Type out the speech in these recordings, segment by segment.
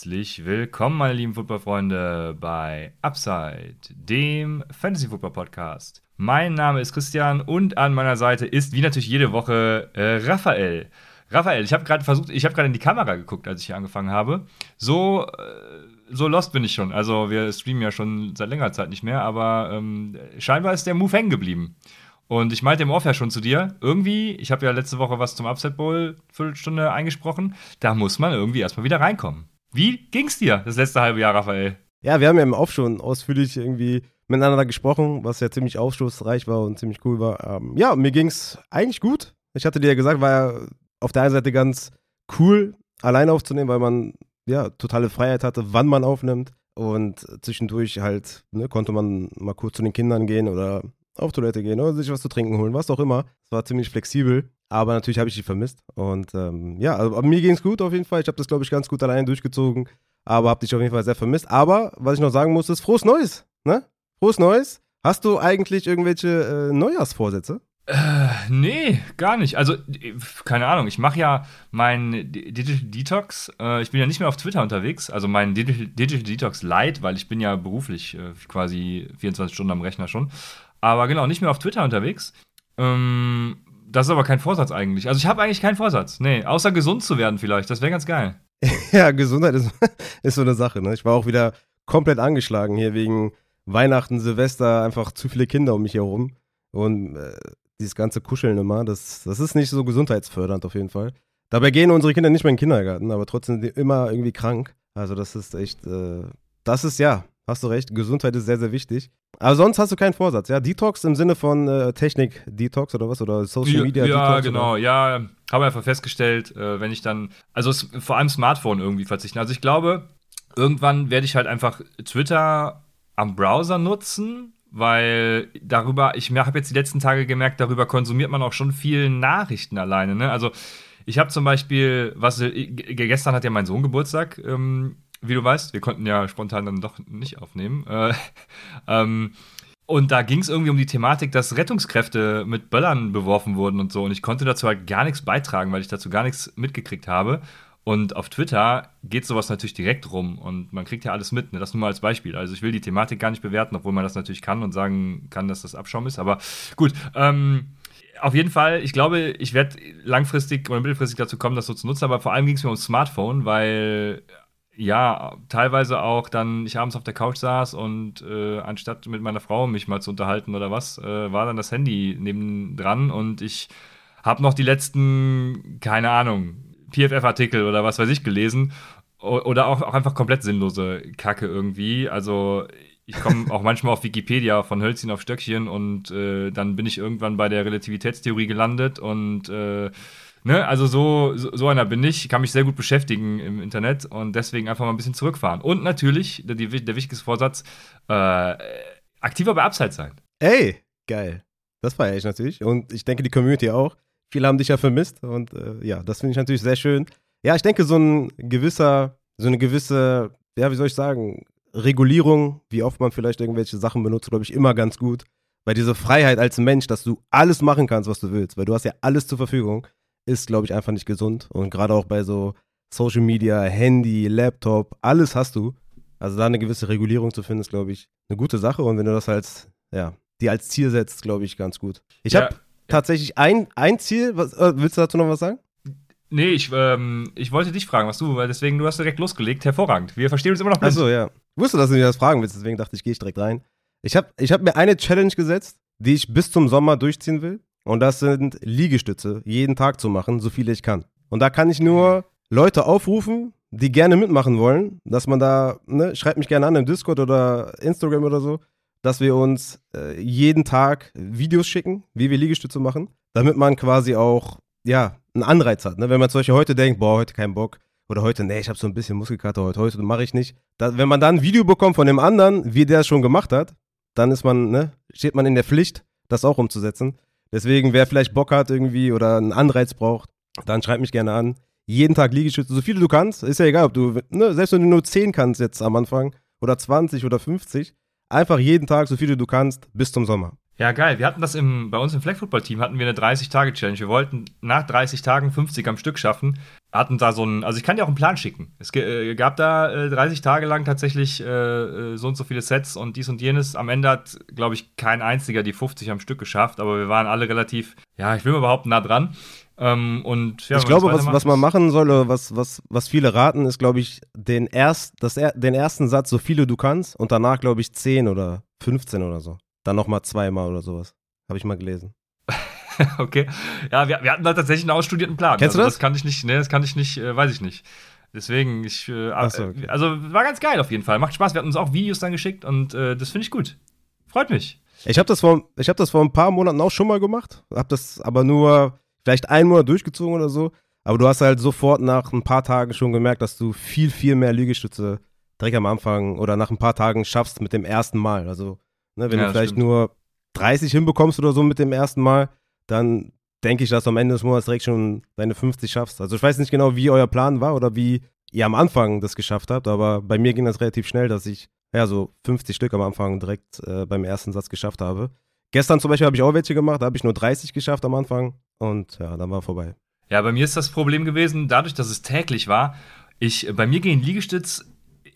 Herzlich willkommen, meine lieben Footballfreunde, bei Upside, dem Fantasy Football Podcast. Mein Name ist Christian und an meiner Seite ist, wie natürlich jede Woche, äh, Raphael. Raphael, ich habe gerade versucht, ich habe gerade in die Kamera geguckt, als ich hier angefangen habe. So, äh, so lost bin ich schon. Also, wir streamen ja schon seit längerer Zeit nicht mehr, aber ähm, scheinbar ist der Move hängen geblieben. Und ich meinte im Off ja schon zu dir, irgendwie, ich habe ja letzte Woche was zum Upset Bowl Viertelstunde eingesprochen, da muss man irgendwie erstmal wieder reinkommen. Wie ging's dir das letzte halbe Jahr, Raphael? Ja, wir haben ja im Off schon ausführlich irgendwie miteinander gesprochen, was ja ziemlich aufstoßreich war und ziemlich cool war. Ähm, ja, mir ging's eigentlich gut. Ich hatte dir ja gesagt, war ja auf der einen Seite ganz cool, alleine aufzunehmen, weil man ja totale Freiheit hatte, wann man aufnimmt. Und zwischendurch halt, ne, konnte man mal kurz zu den Kindern gehen oder auf Toilette gehen oder sich was zu trinken holen, was auch immer. Es war ziemlich flexibel, aber natürlich habe ich die vermisst. Und ähm, ja, also, mir ging es gut auf jeden Fall. Ich habe das, glaube ich, ganz gut alleine durchgezogen, aber habe dich auf jeden Fall sehr vermisst. Aber was ich noch sagen muss, ist frohes Neues, ne? Frohes Neues. Hast du eigentlich irgendwelche äh, Neujahrsvorsätze? Äh, nee, gar nicht. Also, keine Ahnung, ich mache ja meinen Digital Detox. Äh, ich bin ja nicht mehr auf Twitter unterwegs, also mein Digital, Digital Detox Light, weil ich bin ja beruflich äh, quasi 24 Stunden am Rechner schon. Aber genau, nicht mehr auf Twitter unterwegs. Ähm, das ist aber kein Vorsatz eigentlich. Also ich habe eigentlich keinen Vorsatz. Nee, außer gesund zu werden vielleicht. Das wäre ganz geil. ja, Gesundheit ist, ist so eine Sache. Ne? Ich war auch wieder komplett angeschlagen hier wegen Weihnachten, Silvester, einfach zu viele Kinder um mich herum. Und äh, dieses ganze Kuscheln immer, das, das ist nicht so gesundheitsfördernd auf jeden Fall. Dabei gehen unsere Kinder nicht mehr in den Kindergarten, aber trotzdem immer irgendwie krank. Also das ist echt, äh, das ist ja, hast du recht, Gesundheit ist sehr, sehr wichtig. Aber sonst hast du keinen Vorsatz, ja? Detox im Sinne von äh, Technik-Detox oder was? Oder Social Media Detox? Ja, genau, oder? ja. Habe einfach festgestellt, äh, wenn ich dann, also vor allem Smartphone irgendwie verzichten. Also ich glaube, irgendwann werde ich halt einfach Twitter am Browser nutzen, weil darüber, ich habe jetzt die letzten Tage gemerkt, darüber konsumiert man auch schon viel Nachrichten alleine, ne? Also ich habe zum Beispiel, was gestern hat ja mein Sohn Geburtstag, ähm, wie du weißt, wir konnten ja spontan dann doch nicht aufnehmen. Äh, ähm, und da ging es irgendwie um die Thematik, dass Rettungskräfte mit Böllern beworfen wurden und so. Und ich konnte dazu halt gar nichts beitragen, weil ich dazu gar nichts mitgekriegt habe. Und auf Twitter geht sowas natürlich direkt rum und man kriegt ja alles mit. Ne? Das nur mal als Beispiel. Also ich will die Thematik gar nicht bewerten, obwohl man das natürlich kann und sagen kann, dass das Abschaum ist. Aber gut, ähm, auf jeden Fall, ich glaube, ich werde langfristig oder mittelfristig dazu kommen, das so zu nutzen. Aber vor allem ging es mir ums Smartphone, weil ja, teilweise auch dann ich abends auf der Couch saß und äh, anstatt mit meiner Frau mich mal zu unterhalten oder was, äh, war dann das Handy nebendran und ich habe noch die letzten, keine Ahnung, PFF-Artikel oder was weiß ich gelesen oder auch, auch einfach komplett sinnlose Kacke irgendwie. Also ich komme auch manchmal auf Wikipedia von Hölzchen auf Stöckchen und äh, dann bin ich irgendwann bei der Relativitätstheorie gelandet und äh, Ne, also so, so, einer bin ich, kann mich sehr gut beschäftigen im Internet und deswegen einfach mal ein bisschen zurückfahren. Und natürlich, der, der wichtigste Vorsatz, äh, aktiver bei Upside sein. Ey, geil. Das feiere ich natürlich. Und ich denke, die Community auch. Viele haben dich ja vermisst und äh, ja, das finde ich natürlich sehr schön. Ja, ich denke, so ein gewisser, so eine gewisse, ja, wie soll ich sagen, Regulierung, wie oft man vielleicht irgendwelche Sachen benutzt, glaube ich, immer ganz gut. Weil diese Freiheit als Mensch, dass du alles machen kannst, was du willst, weil du hast ja alles zur Verfügung ist, glaube ich, einfach nicht gesund. Und gerade auch bei so Social Media, Handy, Laptop, alles hast du. Also da eine gewisse Regulierung zu finden, ist, glaube ich, eine gute Sache. Und wenn du das als, ja, dir als Ziel setzt, glaube ich, ganz gut. Ich ja, habe tatsächlich ein, ein Ziel. Was, äh, willst du dazu noch was sagen? Nee, ich, ähm, ich wollte dich fragen, was du, weil deswegen, du hast direkt losgelegt. Hervorragend. Wir verstehen uns immer noch. Achso, ja. Ich wusste, dass du mir das fragen willst, deswegen dachte ich, gehe ich direkt rein. Ich habe ich hab mir eine Challenge gesetzt, die ich bis zum Sommer durchziehen will. Und das sind Liegestütze, jeden Tag zu machen, so viele ich kann. Und da kann ich nur Leute aufrufen, die gerne mitmachen wollen, dass man da, ne, schreibt mich gerne an im Discord oder Instagram oder so, dass wir uns äh, jeden Tag Videos schicken, wie wir Liegestütze machen, damit man quasi auch, ja, einen Anreiz hat. Ne? Wenn man zum Beispiel heute denkt, boah, heute keinen Bock, oder heute, nee, ich habe so ein bisschen Muskelkater heute, heute mache ich nicht. Da, wenn man dann ein Video bekommt von dem anderen, wie der es schon gemacht hat, dann ist man, ne, steht man in der Pflicht, das auch umzusetzen. Deswegen, wer vielleicht Bock hat irgendwie oder einen Anreiz braucht, dann schreib mich gerne an. Jeden Tag Liegestütze, so viele du kannst. Ist ja egal, ob du, ne, selbst wenn du nur 10 kannst jetzt am Anfang oder 20 oder 50, einfach jeden Tag so viele du kannst bis zum Sommer. Ja, geil. Wir hatten das im, bei uns im Flag Football Team hatten wir eine 30-Tage-Challenge. Wir wollten nach 30 Tagen 50 am Stück schaffen. Hatten da so einen, also ich kann dir auch einen Plan schicken. Es äh, gab da äh, 30 Tage lang tatsächlich äh, äh, so und so viele Sets und dies und jenes. Am Ende hat, glaube ich, kein einziger die 50 am Stück geschafft, aber wir waren alle relativ, ja, ich will mal behaupten, nah dran. Ähm, und ja, ich glaube, was, was man machen soll, was, was, was viele raten, ist, glaube ich, den, erst, das, den ersten Satz, so viele du kannst, und danach, glaube ich, 10 oder 15 oder so. Dann nochmal zweimal oder sowas. Habe ich mal gelesen. okay. Ja, wir, wir hatten da tatsächlich einen ausstudierten Plan. Kennst also, du das? Das kann ich nicht, ne, das kann ich nicht, äh, weiß ich nicht. Deswegen, ich, äh, so, okay. also war ganz geil auf jeden Fall. Macht Spaß. Wir hatten uns auch Videos dann geschickt und äh, das finde ich gut. Freut mich. Ich habe das, vor, hab das vor ein paar Monaten auch schon mal gemacht. Hab das aber nur vielleicht einen Monat durchgezogen oder so. Aber du hast halt sofort nach ein paar Tagen schon gemerkt, dass du viel, viel mehr Liegestütze direkt am Anfang oder nach ein paar Tagen schaffst mit dem ersten Mal. Also, ne, wenn Ja, du vielleicht stimmt. nur 30 hinbekommst oder so mit dem ersten Mal, dann denke ich, dass du am Ende des Monats direkt schon deine 50 schaffst. Also ich weiß nicht genau, wie euer Plan war oder wie ihr am Anfang das geschafft habt, aber bei mir ging das relativ schnell, dass ich ja so 50 Stück am Anfang direkt äh, beim ersten Satz geschafft habe. Gestern zum Beispiel habe ich auch welche gemacht, da habe ich nur 30 geschafft am Anfang und ja, dann war vorbei. Ja, bei mir ist das Problem gewesen, dadurch, dass es täglich war, ich, bei mir gehen Liegestütz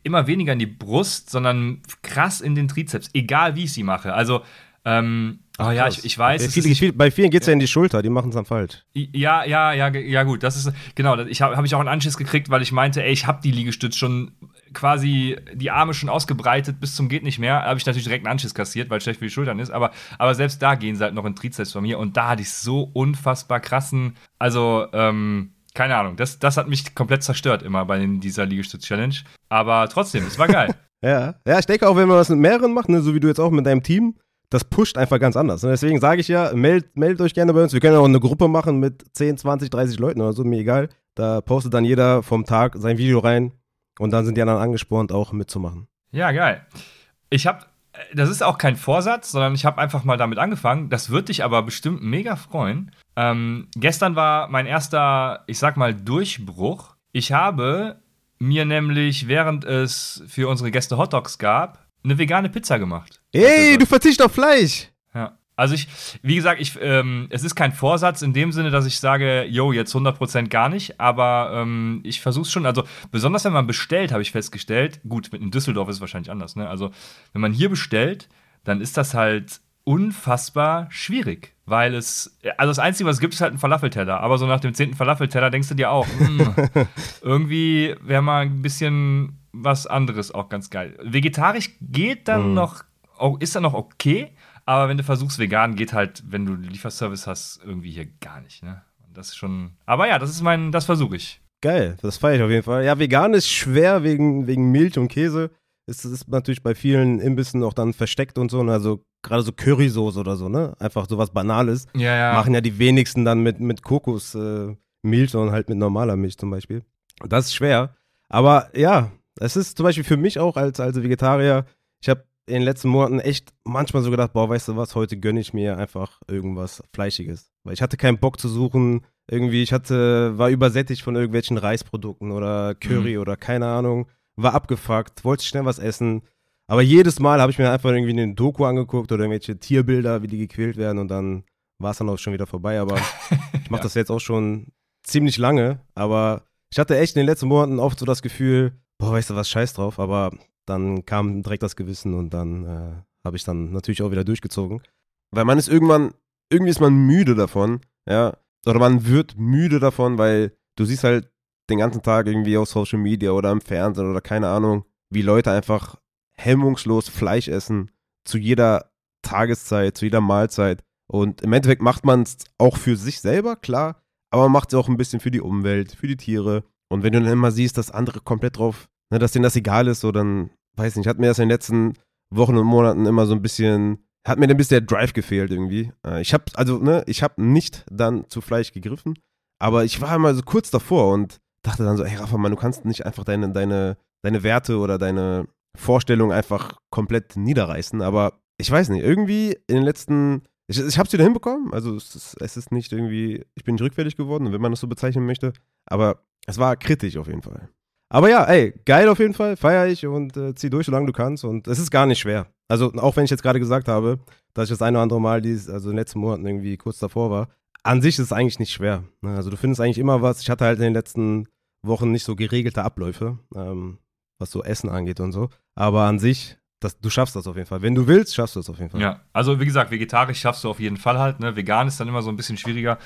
immer weniger in die Brust, sondern krass in den Trizeps, egal wie ich sie mache. Also, ähm, oh ja, ich, ich weiß. Viele, viel, bei vielen geht es ja in die Schulter, die machen es dann falsch. Ja, ja, ja, ja, gut. Das ist genau. Ich habe hab ich auch einen Anschiss gekriegt, weil ich meinte, ey, ich habe die Liegestütz schon quasi die Arme schon ausgebreitet bis zum geht nicht mehr. Habe ich natürlich direkt einen Anschiss kassiert, weil es schlecht für die Schultern ist. Aber, aber selbst da gehen sie halt noch in Trizeps von mir und da hatte ich so unfassbar krassen. Also ähm, keine Ahnung. Das, das hat mich komplett zerstört immer bei dieser Liegestütz-Challenge. Aber trotzdem, es war geil. Ja, ja, ich denke auch, wenn man das mit mehreren macht, ne, so wie du jetzt auch mit deinem Team, das pusht einfach ganz anders. Und deswegen sage ich ja, meldet, meldet euch gerne bei uns. Wir können auch eine Gruppe machen mit 10, 20, 30 Leuten oder so, mir egal. Da postet dann jeder vom Tag sein Video rein und dann sind die anderen angespornt, auch mitzumachen. Ja, geil. Ich habe, das ist auch kein Vorsatz, sondern ich habe einfach mal damit angefangen. Das wird dich aber bestimmt mega freuen. Ähm, gestern war mein erster, ich sag mal, Durchbruch. Ich habe mir nämlich, während es für unsere Gäste Hotdogs gab, eine vegane Pizza gemacht. Ey, du verzichtest auf Fleisch! Ja. Also ich, wie gesagt, ich, ähm, es ist kein Vorsatz in dem Sinne, dass ich sage, yo, jetzt 100% gar nicht, aber ähm, ich versuche es schon, also besonders wenn man bestellt, habe ich festgestellt, gut, in Düsseldorf ist es wahrscheinlich anders, ne? Also wenn man hier bestellt, dann ist das halt unfassbar schwierig, weil es, also das Einzige, was es gibt, ist halt ein Falafelteller, aber so nach dem zehnten Falafelteller denkst du dir auch, hm, irgendwie wäre mal ein bisschen was anderes auch ganz geil. Vegetarisch geht dann Mhm. noch, ist dann noch okay, aber wenn du versuchst, vegan, geht halt, wenn du Lieferservice hast, irgendwie hier gar nicht, ne? Das ist schon. Aber ja, das ist mein, das versuche ich. Geil, das feiere ich auf jeden Fall. Ja, vegan ist schwer wegen, wegen Milch und Käse. Es ist natürlich bei vielen Imbissen auch dann versteckt und so. ne? Also gerade so Currysoße oder so, ne? Einfach sowas Banales. Ja, ja. Machen ja die wenigsten dann mit, mit Kokosmilch, äh, sondern halt mit normaler Milch zum Beispiel. Das ist schwer. Aber ja, es ist zum Beispiel für mich auch als, als Vegetarier, ich habe in den letzten Monaten echt manchmal so gedacht, boah, weißt du was, heute gönne ich mir einfach irgendwas Fleischiges. Weil ich hatte keinen Bock zu suchen. Irgendwie, ich hatte, war übersättigt von irgendwelchen Reisprodukten oder Curry oder keine Ahnung. War abgefuckt, wollte schnell was essen. Aber jedes Mal habe ich mir einfach irgendwie eine Doku angeguckt oder irgendwelche Tierbilder, wie die gequält werden und dann war es dann auch schon wieder vorbei. Aber ich mache das jetzt auch schon ziemlich lange. Aber ich hatte echt in den letzten Monaten oft so das Gefühl, boah, weißt du was, scheiß drauf. Aber dann kam direkt das Gewissen und dann äh, habe ich dann natürlich auch wieder durchgezogen. Weil man ist irgendwann, irgendwie ist man müde davon, ja. Oder man wird müde davon, weil du siehst halt den ganzen Tag irgendwie auf Social Media oder im Fernsehen oder keine Ahnung, wie Leute einfach hemmungslos Fleisch essen zu jeder Tageszeit, zu jeder Mahlzeit. Und im Endeffekt macht man es auch für sich selber, klar, aber man macht es auch ein bisschen für die Umwelt, für die Tiere. Und wenn du dann immer siehst, dass andere komplett drauf, ne, dass denen das egal ist, so dann, weiß nicht, hat mir das in den letzten Wochen und Monaten immer so ein bisschen, hat mir ein bisschen der Drive gefehlt irgendwie. Äh, Ich habe, also, ne, ich habe nicht dann zu Fleisch gegriffen, aber ich war immer so kurz davor und dachte dann so, ey Rafa, Mann, du kannst nicht einfach deine, deine, deine Werte oder deine Vorstellung einfach komplett niederreißen, aber ich weiß nicht, irgendwie in den letzten, ich, ich habe es wieder hinbekommen, also es ist, es ist nicht irgendwie, ich bin nicht rückfällig geworden, wenn man das so bezeichnen möchte, aber es war kritisch auf jeden Fall. Aber ja, ey, geil auf jeden Fall, feier ich und äh, zieh durch, solange du kannst und es ist gar nicht schwer. Also auch wenn ich jetzt gerade gesagt habe, dass ich das eine oder andere Mal, dies, also in den letzten Monaten irgendwie kurz davor war, an sich ist es eigentlich nicht schwer. Ne? Also du findest eigentlich immer was. Ich hatte halt in den letzten Wochen nicht so geregelte Abläufe, ähm, was so Essen angeht und so. Aber an sich, das, du schaffst das auf jeden Fall. Wenn du willst, schaffst du es auf jeden Fall. Ja, also wie gesagt, vegetarisch schaffst du auf jeden Fall halt. Ne? Vegan ist dann immer so ein bisschen schwieriger.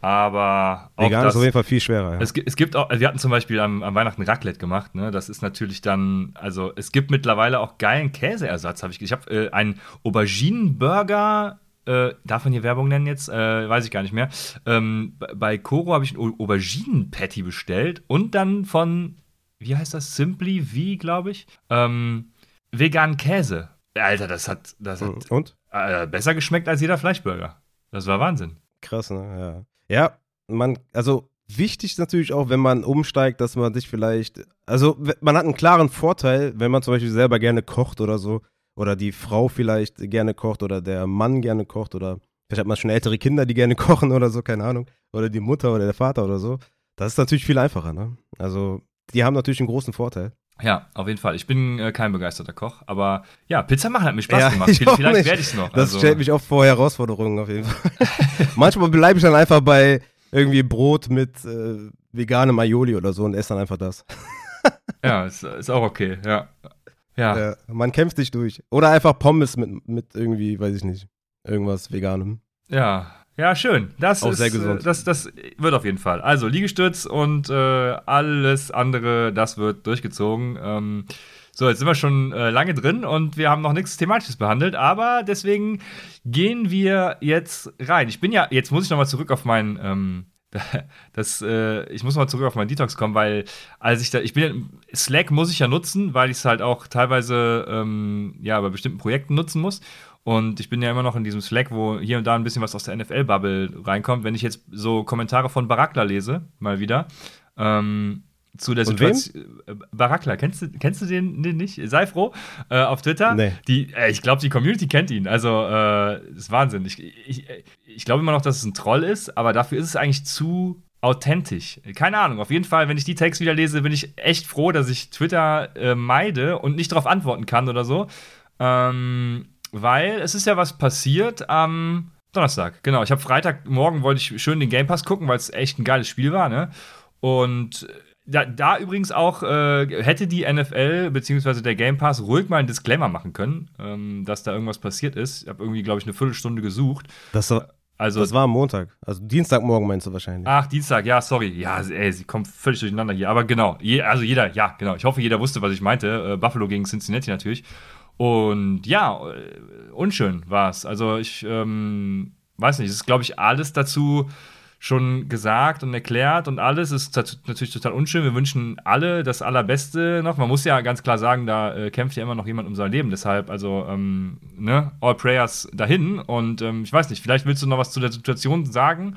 Aber Vegan das, ist auf jeden Fall viel schwerer. Ja. Es, es, gibt auch, wir hatten zum Beispiel am, am, Weihnachten Raclette gemacht. Ne? Das ist natürlich dann, also es gibt mittlerweile auch geilen Käseersatz. Hab ich ich habe äh, einen Auberginenburger äh, darf man hier Werbung nennen jetzt? Äh, weiß ich gar nicht mehr. Ähm, bei Koro habe ich ein Auberginen-Patty bestellt und dann von, wie heißt das? Simply V, glaube ich. Ähm, veganen Käse. Alter, das hat, das hat und? Äh, besser geschmeckt als jeder Fleischburger. Das war Wahnsinn. Krass, ne? Ja. Ja, man, also wichtig ist natürlich auch, wenn man umsteigt, dass man sich vielleicht, also man hat einen klaren Vorteil, wenn man zum Beispiel selber gerne kocht oder so, oder die Frau vielleicht gerne kocht oder der Mann gerne kocht oder vielleicht hat man schon ältere Kinder, die gerne kochen oder so, keine Ahnung, oder die Mutter oder der Vater oder so. Das ist natürlich viel einfacher, ne? Also, die haben natürlich einen großen Vorteil. Ja, auf jeden Fall. Ich bin äh, kein begeisterter Koch, aber ja, Pizza machen hat mir Spaß ja, gemacht. Vielleicht werde ich es noch. Das also. stellt mich oft vor Herausforderungen auf jeden Fall. Manchmal bleibe ich dann einfach bei irgendwie Brot mit äh, veganem Aioli oder so und esse dann einfach das. ja, ist, ist auch okay, ja. Ja. ja. Man kämpft sich durch. Oder einfach Pommes mit, mit irgendwie, weiß ich nicht, irgendwas Veganem. Ja. Ja, schön. Das Auch ist sehr gesund. Das, das wird auf jeden Fall. Also Liegestütz und äh, alles andere, das wird durchgezogen. Ähm, so, jetzt sind wir schon äh, lange drin und wir haben noch nichts Thematisches behandelt, aber deswegen gehen wir jetzt rein. Ich bin ja, jetzt muss ich nochmal zurück auf meinen ähm, das, äh, ich muss mal zurück auf meinen Detox kommen, weil als ich da, ich bin Slack muss ich ja nutzen, weil ich es halt auch teilweise ähm, ja bei bestimmten Projekten nutzen muss. Und ich bin ja immer noch in diesem Slack, wo hier und da ein bisschen was aus der NFL-Bubble reinkommt. Wenn ich jetzt so Kommentare von Barakla lese, mal wieder, ähm, zu der Situation. Äh, Barakla, kennst du, kennst du den, nicht? Sei froh. Äh, auf Twitter. Nee. Die, äh, ich glaube, die Community kennt ihn. Also, äh, ist Wahnsinn. Ich, ich, ich glaube immer noch, dass es ein Troll ist, aber dafür ist es eigentlich zu authentisch. Keine Ahnung. Auf jeden Fall, wenn ich die Tags wieder lese, bin ich echt froh, dass ich Twitter äh, meide und nicht darauf antworten kann oder so. Ähm, weil es ist ja was passiert am Donnerstag. Genau. Ich habe Freitagmorgen wollte ich schön den Game Pass gucken, weil es echt ein geiles Spiel war, ne? Und da, da, übrigens auch äh, hätte die NFL bzw. der Game Pass ruhig mal einen Disclaimer machen können, ähm, dass da irgendwas passiert ist. Ich habe irgendwie, glaube ich, eine Viertelstunde gesucht. Das, also, das war am Montag. Also Dienstagmorgen meinst du wahrscheinlich. Ach, Dienstag, ja, sorry. Ja, ey, sie kommt völlig durcheinander hier. Aber genau, je, also jeder, ja, genau. Ich hoffe, jeder wusste, was ich meinte. Äh, Buffalo gegen Cincinnati natürlich. Und ja, äh, unschön war es. Also ich ähm, weiß nicht, es ist, glaube ich, alles dazu schon gesagt und erklärt und alles. Ist natürlich total unschön. Wir wünschen alle das Allerbeste noch. Man muss ja ganz klar sagen, da äh, kämpft ja immer noch jemand um sein Leben. Deshalb, also, ähm, ne, all prayers dahin. Und ähm, ich weiß nicht, vielleicht willst du noch was zu der Situation sagen.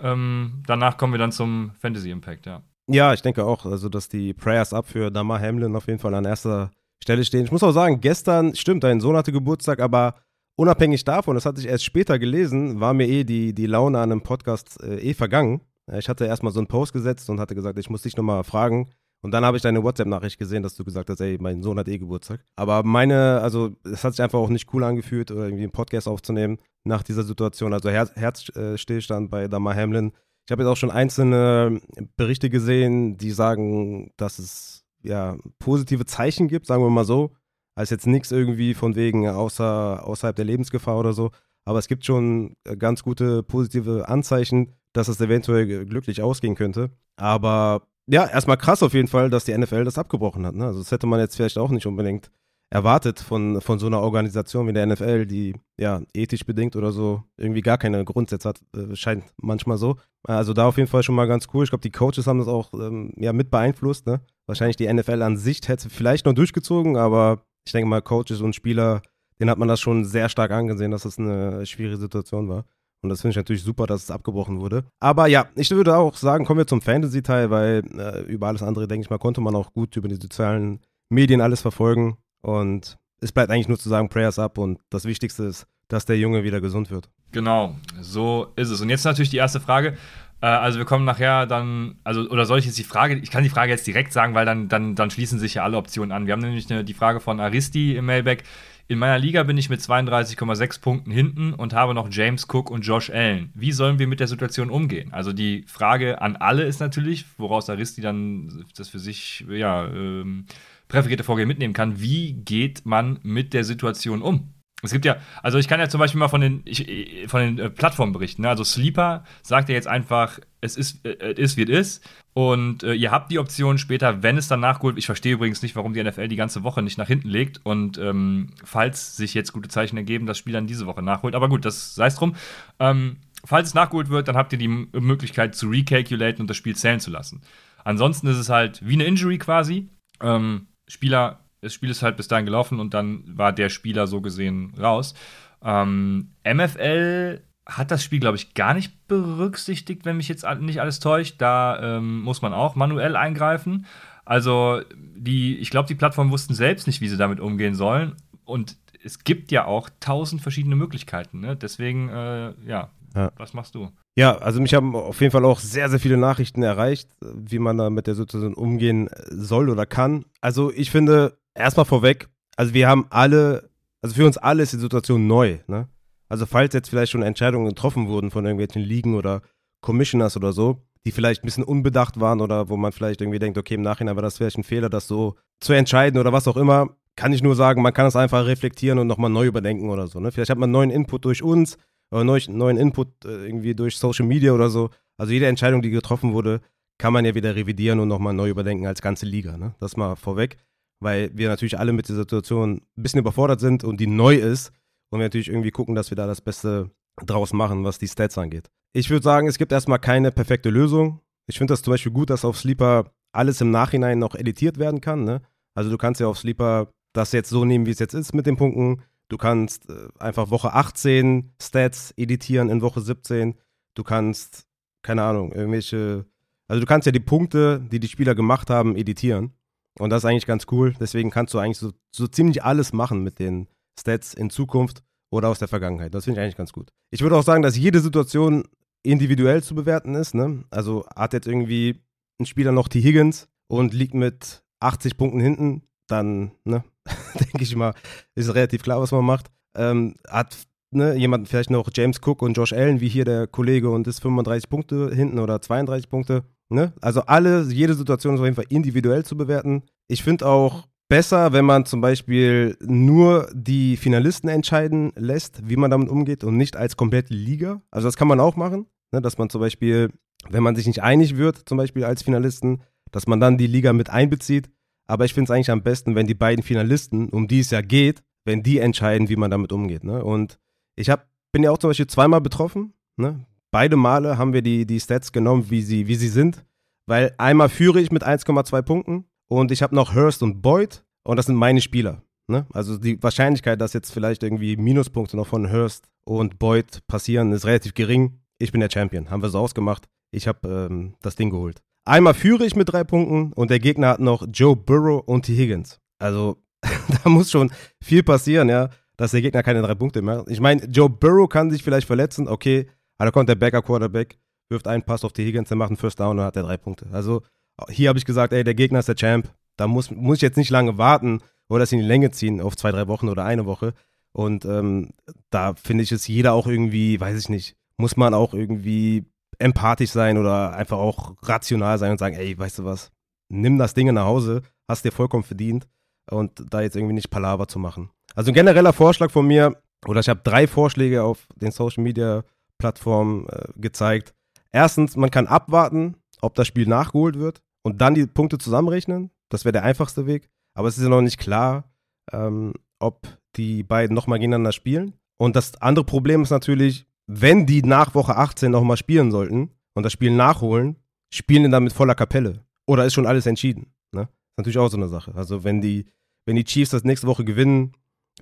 Ähm, danach kommen wir dann zum Fantasy Impact, ja. Ja, ich denke auch, also, dass die Prayers up für Damar Hamlin auf jeden Fall an erster Stelle stehen. Ich muss auch sagen, gestern, stimmt, dein Sohn hatte Geburtstag, aber unabhängig davon, das hatte ich erst später gelesen, war mir eh die, die Laune an einem Podcast äh, eh vergangen. Ich hatte erstmal so einen Post gesetzt und hatte gesagt, ich muss dich nochmal fragen. Und dann habe ich deine WhatsApp-Nachricht gesehen, dass du gesagt hast, ey, mein Sohn hat eh Geburtstag. Aber meine, also es hat sich einfach auch nicht cool angefühlt, irgendwie einen Podcast aufzunehmen nach dieser Situation. Also Her Herzstillstand bei Damar Hamlin. Ich habe jetzt auch schon einzelne Berichte gesehen, die sagen, dass es ja positive Zeichen gibt, sagen wir mal so. Also jetzt nichts irgendwie von wegen außer, außerhalb der Lebensgefahr oder so. Aber es gibt schon äh, ganz gute positive Anzeichen, dass es eventuell glücklich ausgehen könnte. Aber ja, erstmal krass auf jeden Fall, dass die NFL das abgebrochen hat. Ne? Also das hätte man jetzt vielleicht auch nicht unbedingt erwartet von, von so einer Organisation wie der NFL, die ja ethisch bedingt oder so irgendwie gar keine Grundsätze hat, äh, scheint manchmal so. Also da auf jeden Fall schon mal ganz cool. Ich glaube, die Coaches haben das auch ähm, ja mit beeinflusst. Ne? Wahrscheinlich die NFL an sich hätte vielleicht noch durchgezogen, aber ich denke mal, Coaches und Spieler, denen hat man das schon sehr stark angesehen, dass das eine schwierige Situation war. Und das finde ich natürlich super, dass es abgebrochen wurde. Aber ja, ich würde auch sagen, kommen wir zum Fantasy-Teil, weil äh, über alles andere, denke ich mal, konnte man auch gut über die sozialen Medien alles verfolgen. Und es bleibt eigentlich nur zu sagen, Prayers up. Und das Wichtigste ist, dass der Junge wieder gesund wird. Genau, so ist es. Und jetzt natürlich die erste Frage. Äh, also wir kommen nachher dann, also oder soll ich jetzt die Frage, ich kann die Frage jetzt direkt sagen, weil dann, dann, dann schließen sich ja alle Optionen an. Wir haben nämlich eine, die Frage von Aristi im Mailback. in meiner Liga bin ich mit 32,6 Punkten hinten und habe noch James Cook und Josh Allen. Wie sollen wir mit der Situation umgehen? Also die Frage an alle ist natürlich, woraus Aristi dann das für sich, ja, ähm, präferierte Vorgehen mitnehmen kann. Wie geht man mit der Situation um? Es gibt ja, also ich kann ja zum Beispiel mal von den, ich, von den äh, Plattformen berichten. Ne? Also Sleeper sagt ja jetzt einfach, es ist, äh, es ist, wie es ist. Und äh, ihr habt die Option später, wenn es dann nachgeholt Ich verstehe übrigens nicht, warum die NFL die ganze Woche nicht nach hinten legt. Und ähm, falls sich jetzt gute Zeichen ergeben, das Spiel dann diese Woche nachholt. Aber gut, das sei es drum. Ähm, falls es nachgeholt wird, dann habt ihr die Möglichkeit zu recalculaten und das Spiel zählen zu lassen. Ansonsten ist es halt wie eine Injury quasi. Ähm, Spieler das Spiel ist halt bis dahin gelaufen und dann war der Spieler so gesehen raus. Ähm, MFL hat das Spiel, glaube ich, gar nicht berücksichtigt, wenn mich jetzt nicht alles täuscht. Da ähm, muss man auch manuell eingreifen. Also, die, ich glaube, die Plattformen wussten selbst nicht, wie sie damit umgehen sollen. Und es gibt ja auch tausend verschiedene Möglichkeiten. Ne? Deswegen, äh, ja, ja, was machst du? Ja, also mich haben auf jeden Fall auch sehr, sehr viele Nachrichten erreicht, wie man da mit der Situation umgehen soll oder kann. Also ich finde, erstmal vorweg, also wir haben alle, also für uns alle ist die Situation neu, ne? Also falls jetzt vielleicht schon Entscheidungen getroffen wurden von irgendwelchen Ligen oder Commissioners oder so, die vielleicht ein bisschen unbedacht waren oder wo man vielleicht irgendwie denkt, okay, im Nachhinein war das vielleicht ein Fehler, das so zu entscheiden oder was auch immer, kann ich nur sagen, man kann es einfach reflektieren und nochmal neu überdenken oder so. Ne? Vielleicht hat man neuen Input durch uns oder neuen Input äh, irgendwie durch Social Media oder so. Also jede Entscheidung, die getroffen wurde, kann man ja wieder revidieren und nochmal neu überdenken als ganze Liga. Ne? Das mal vorweg weil wir natürlich alle mit der Situation ein bisschen überfordert sind und die neu ist und wir natürlich irgendwie gucken, dass wir da das Beste draus machen, was die Stats angeht. Ich würde sagen, es gibt erstmal keine perfekte Lösung. Ich finde das zum Beispiel gut, dass auf Sleeper alles im Nachhinein noch editiert werden kann. Ne? Also du kannst ja auf Sleeper das jetzt so nehmen, wie es jetzt ist mit den Punkten. Du kannst äh, einfach Woche 18 Stats editieren in Woche 17. Du kannst, keine Ahnung, irgendwelche, also du kannst ja die Punkte, die die Spieler gemacht haben, editieren. Und das ist eigentlich ganz cool. Deswegen kannst du eigentlich so, so ziemlich alles machen mit den Stats in Zukunft oder aus der Vergangenheit. Das finde ich eigentlich ganz gut. Ich würde auch sagen, dass jede Situation individuell zu bewerten ist. Ne? Also hat jetzt irgendwie ein Spieler noch T. Higgins und liegt mit 80 Punkten hinten, dann, ne, denke ich mal, ist relativ klar, was man macht. Ähm, hat ne, jemand vielleicht noch James Cook und Josh Allen, wie hier der Kollege, und ist 35 Punkte hinten oder 32 Punkte, Ne? Also alle, jede Situation ist auf jeden Fall individuell zu bewerten. Ich finde auch besser, wenn man zum Beispiel nur die Finalisten entscheiden lässt, wie man damit umgeht und nicht als komplette Liga. Also das kann man auch machen, ne? dass man zum Beispiel, wenn man sich nicht einig wird, zum Beispiel als Finalisten, dass man dann die Liga mit einbezieht. Aber ich finde es eigentlich am besten, wenn die beiden Finalisten, um die es ja geht, wenn die entscheiden, wie man damit umgeht. Ne? Und ich hab, bin ja auch zum Beispiel zweimal betroffen. Ne? beide Male haben wir die, die Stats genommen, wie sie, wie sie sind. Weil einmal führe ich mit 1,2 Punkten und ich habe noch Hurst und Boyd und das sind meine Spieler. Ne? Also die Wahrscheinlichkeit, dass jetzt vielleicht irgendwie Minuspunkte noch von Hurst und Boyd passieren, ist relativ gering. Ich bin der Champion. Haben wir so ausgemacht. Ich habe ähm, das Ding geholt. Einmal führe ich mit drei Punkten und der Gegner hat noch Joe Burrow und T. Higgins. Also da muss schon viel passieren, ja, dass der Gegner keine drei Punkte mehr hat. Ich meine, Joe Burrow kann sich vielleicht verletzen, okay, aber da kommt der Backup-Quarterback, wirft einen Pass auf die Higgins, der macht einen First Down und hat er drei Punkte. Also hier habe ich gesagt, ey, der Gegner ist der Champ. Da muss, muss ich jetzt nicht lange warten oder das in die Länge ziehen auf zwei, drei Wochen oder eine Woche. Und ähm, da finde ich es jeder auch irgendwie, weiß ich nicht, muss man auch irgendwie empathisch sein oder einfach auch rational sein und sagen, ey, weißt du was, nimm das Ding nach Hause, hast dir vollkommen verdient und da jetzt irgendwie nicht Palaver zu machen. Also ein genereller Vorschlag von mir, oder ich habe drei Vorschläge auf den Social Media Plattform äh, gezeigt. Erstens, man kann abwarten, ob das Spiel nachgeholt wird und dann die Punkte zusammenrechnen. Das wäre der einfachste Weg. Aber es ist ja noch nicht klar, ähm, ob die beiden nochmal gegeneinander spielen. Und das andere Problem ist natürlich, wenn die nach Woche 18 nochmal spielen sollten und das Spiel nachholen, spielen die dann mit voller Kapelle. Oder ist schon alles entschieden? Ne? ist natürlich auch so eine Sache. Also wenn die, wenn die Chiefs das nächste Woche gewinnen,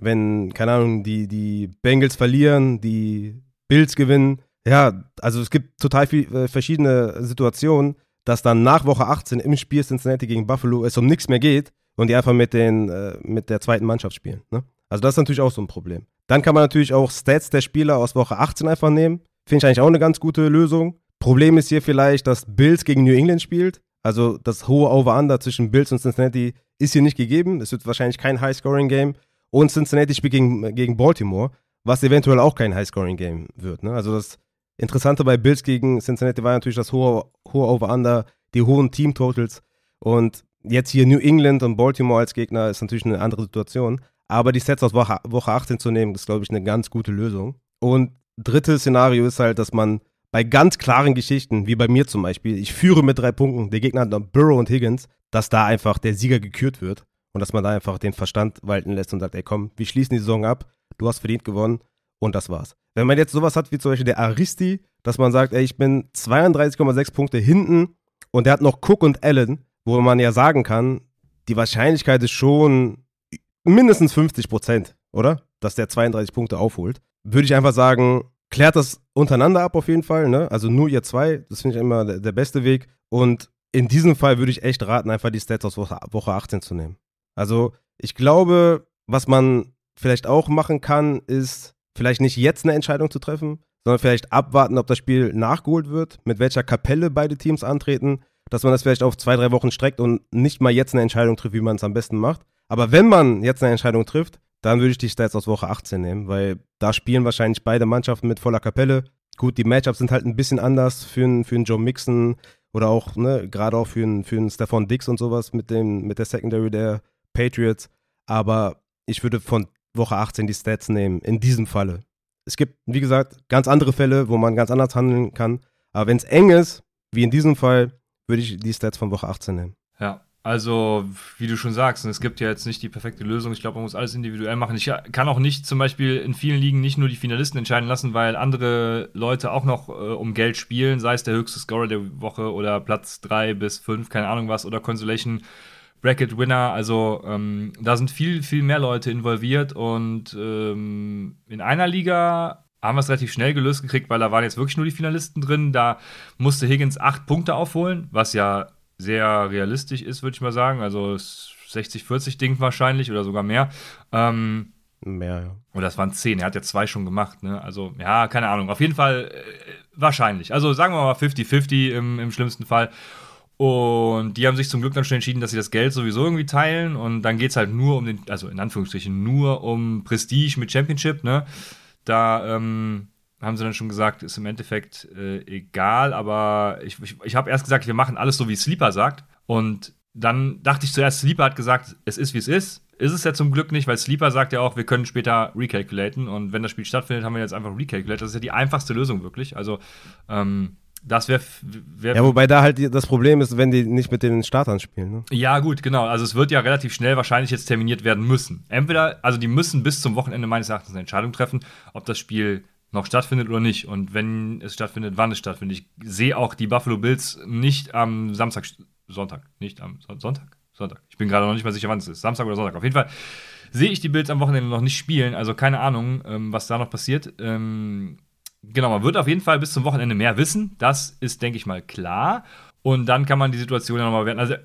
wenn, keine Ahnung, die, die Bengals verlieren, die Bills gewinnen. Ja, also es gibt total viele äh, verschiedene Situationen, dass dann nach Woche 18 im Spiel Cincinnati gegen Buffalo es um nichts mehr geht und die einfach mit, den, äh, mit der zweiten Mannschaft spielen. Ne? Also das ist natürlich auch so ein Problem. Dann kann man natürlich auch Stats der Spieler aus Woche 18 einfach nehmen. Finde ich eigentlich auch eine ganz gute Lösung. Problem ist hier vielleicht, dass Bills gegen New England spielt. Also das hohe Over-Under zwischen Bills und Cincinnati ist hier nicht gegeben. Es wird wahrscheinlich kein High-Scoring-Game. und Cincinnati spielt gegen, gegen Baltimore, was eventuell auch kein High-Scoring-Game wird. Ne? Also das Interessante bei Bills gegen Cincinnati war natürlich das hohe, hohe Over-Under, die hohen Team-Totals und jetzt hier New England und Baltimore als Gegner ist natürlich eine andere Situation. Aber die Sets aus Woche, Woche 18 zu nehmen, ist, glaube ich, eine ganz gute Lösung. Und drittes Szenario ist halt, dass man bei ganz klaren Geschichten, wie bei mir zum Beispiel, ich führe mit drei Punkten, der Gegner hat noch Burrow und Higgins, dass da einfach der Sieger gekürt wird und dass man da einfach den Verstand walten lässt und sagt, ey komm, wir schließen die Saison ab, du hast verdient gewonnen und das war's. Wenn man jetzt sowas hat wie zum Beispiel der Aristi, dass man sagt, ey, ich bin 32,6 Punkte hinten und der hat noch Cook und Allen, wo man ja sagen kann, die Wahrscheinlichkeit ist schon mindestens 50 Prozent, oder? Dass der 32 Punkte aufholt. Würde ich einfach sagen, klärt das untereinander ab auf jeden Fall, ne? Also nur ihr zwei, das finde ich immer der, der, beste Weg. Und in diesem Fall würde ich echt raten, einfach die Stats aus Woche, Woche 18 zu nehmen. Also ich glaube, was man vielleicht auch machen kann, ist vielleicht nicht jetzt eine Entscheidung zu treffen, sondern vielleicht abwarten, ob das Spiel nachgeholt wird, mit welcher Kapelle beide Teams antreten, dass man das vielleicht auf zwei, drei Wochen streckt und nicht mal jetzt eine Entscheidung trifft, wie man es am besten macht. Aber wenn man jetzt eine Entscheidung trifft, dann würde ich die Stats aus Woche 18 nehmen, weil da spielen wahrscheinlich beide Mannschaften mit voller Kapelle. Gut, die Matchups sind halt ein bisschen anders für einen, für Joe Mixon oder auch, ne, gerade auch für einen, für Stefan Dix und sowas mit, dem, mit der Secondary der Patriots. Aber ich würde von Woche 18 die Stats nehmen, in diesem Falle. Es gibt, wie gesagt, ganz andere Fälle, wo man ganz anders handeln kann. Aber wenn es eng ist, wie in diesem Fall, würde ich die Stats von Woche 18 nehmen. Ja, also, wie du schon sagst, es gibt ja jetzt nicht die perfekte Lösung. Ich glaube, man muss alles individuell machen. Ich kann auch nicht zum Beispiel in vielen Ligen nicht nur die Finalisten entscheiden lassen, weil andere Leute auch noch äh, um Geld spielen, sei es der höchste Scorer der Woche oder Platz 3 bis 5, keine Ahnung was, oder Consolation Bracket Winner. Also ähm, da sind viel, viel mehr Leute involviert und ähm, in einer Liga haben wir es relativ schnell gelöst gekriegt, weil da waren jetzt wirklich nur die Finalisten drin. Da musste Higgins acht Punkte aufholen, was ja sehr realistisch ist, würde ich mal sagen. Also 60-40-Ding wahrscheinlich oder sogar mehr. Ähm, mehr, ja. Oder das waren zehn. Er hat ja zwei schon gemacht, ne? Also, ja, keine Ahnung. Auf jeden Fall äh, wahrscheinlich. Also sagen wir mal 50-50 im, im schlimmsten Fall. Und die haben sich zum Glück dann schon entschieden, dass sie das Geld sowieso irgendwie teilen. Und dann geht es halt nur um den, also in Anführungsstrichen, nur um Prestige mit Championship, ne? Da ähm, haben sie dann schon gesagt, ist im Endeffekt äh, egal, aber ich, ich, ich habe erst gesagt, wir machen alles so, wie Sleeper sagt. Und dann dachte ich zuerst, Sleeper hat gesagt, es ist, wie es ist. Ist es ja zum Glück nicht, weil Sleeper sagt ja auch, wir können später recalculaten. Und wenn das Spiel stattfindet, haben wir jetzt einfach recalculate. Das ist ja die einfachste Lösung wirklich. Also, ähm, das wäre. Wär ja, wobei da halt das Problem ist, wenn die nicht mit den Startern spielen. Ne? Ja, gut, genau. Also es wird ja relativ schnell wahrscheinlich jetzt terminiert werden müssen. Entweder, also die müssen bis zum Wochenende meines Erachtens eine Entscheidung treffen, ob das Spiel noch stattfindet oder nicht. Und wenn es stattfindet, wann es stattfindet. Ich sehe auch die Buffalo Bills nicht am Samstag, Sonntag, nicht am Sonntag? Sonntag. Ich bin gerade noch nicht mal sicher, wann es ist. Samstag oder Sonntag. Auf jeden Fall sehe ich die Bills am Wochenende noch nicht spielen. Also keine Ahnung, ähm, was da noch passiert. Ähm, Genau, man wird auf jeden Fall bis zum Wochenende mehr wissen. Das ist, denke ich mal, klar. Und dann kann man die Situation ja nochmal werden. Also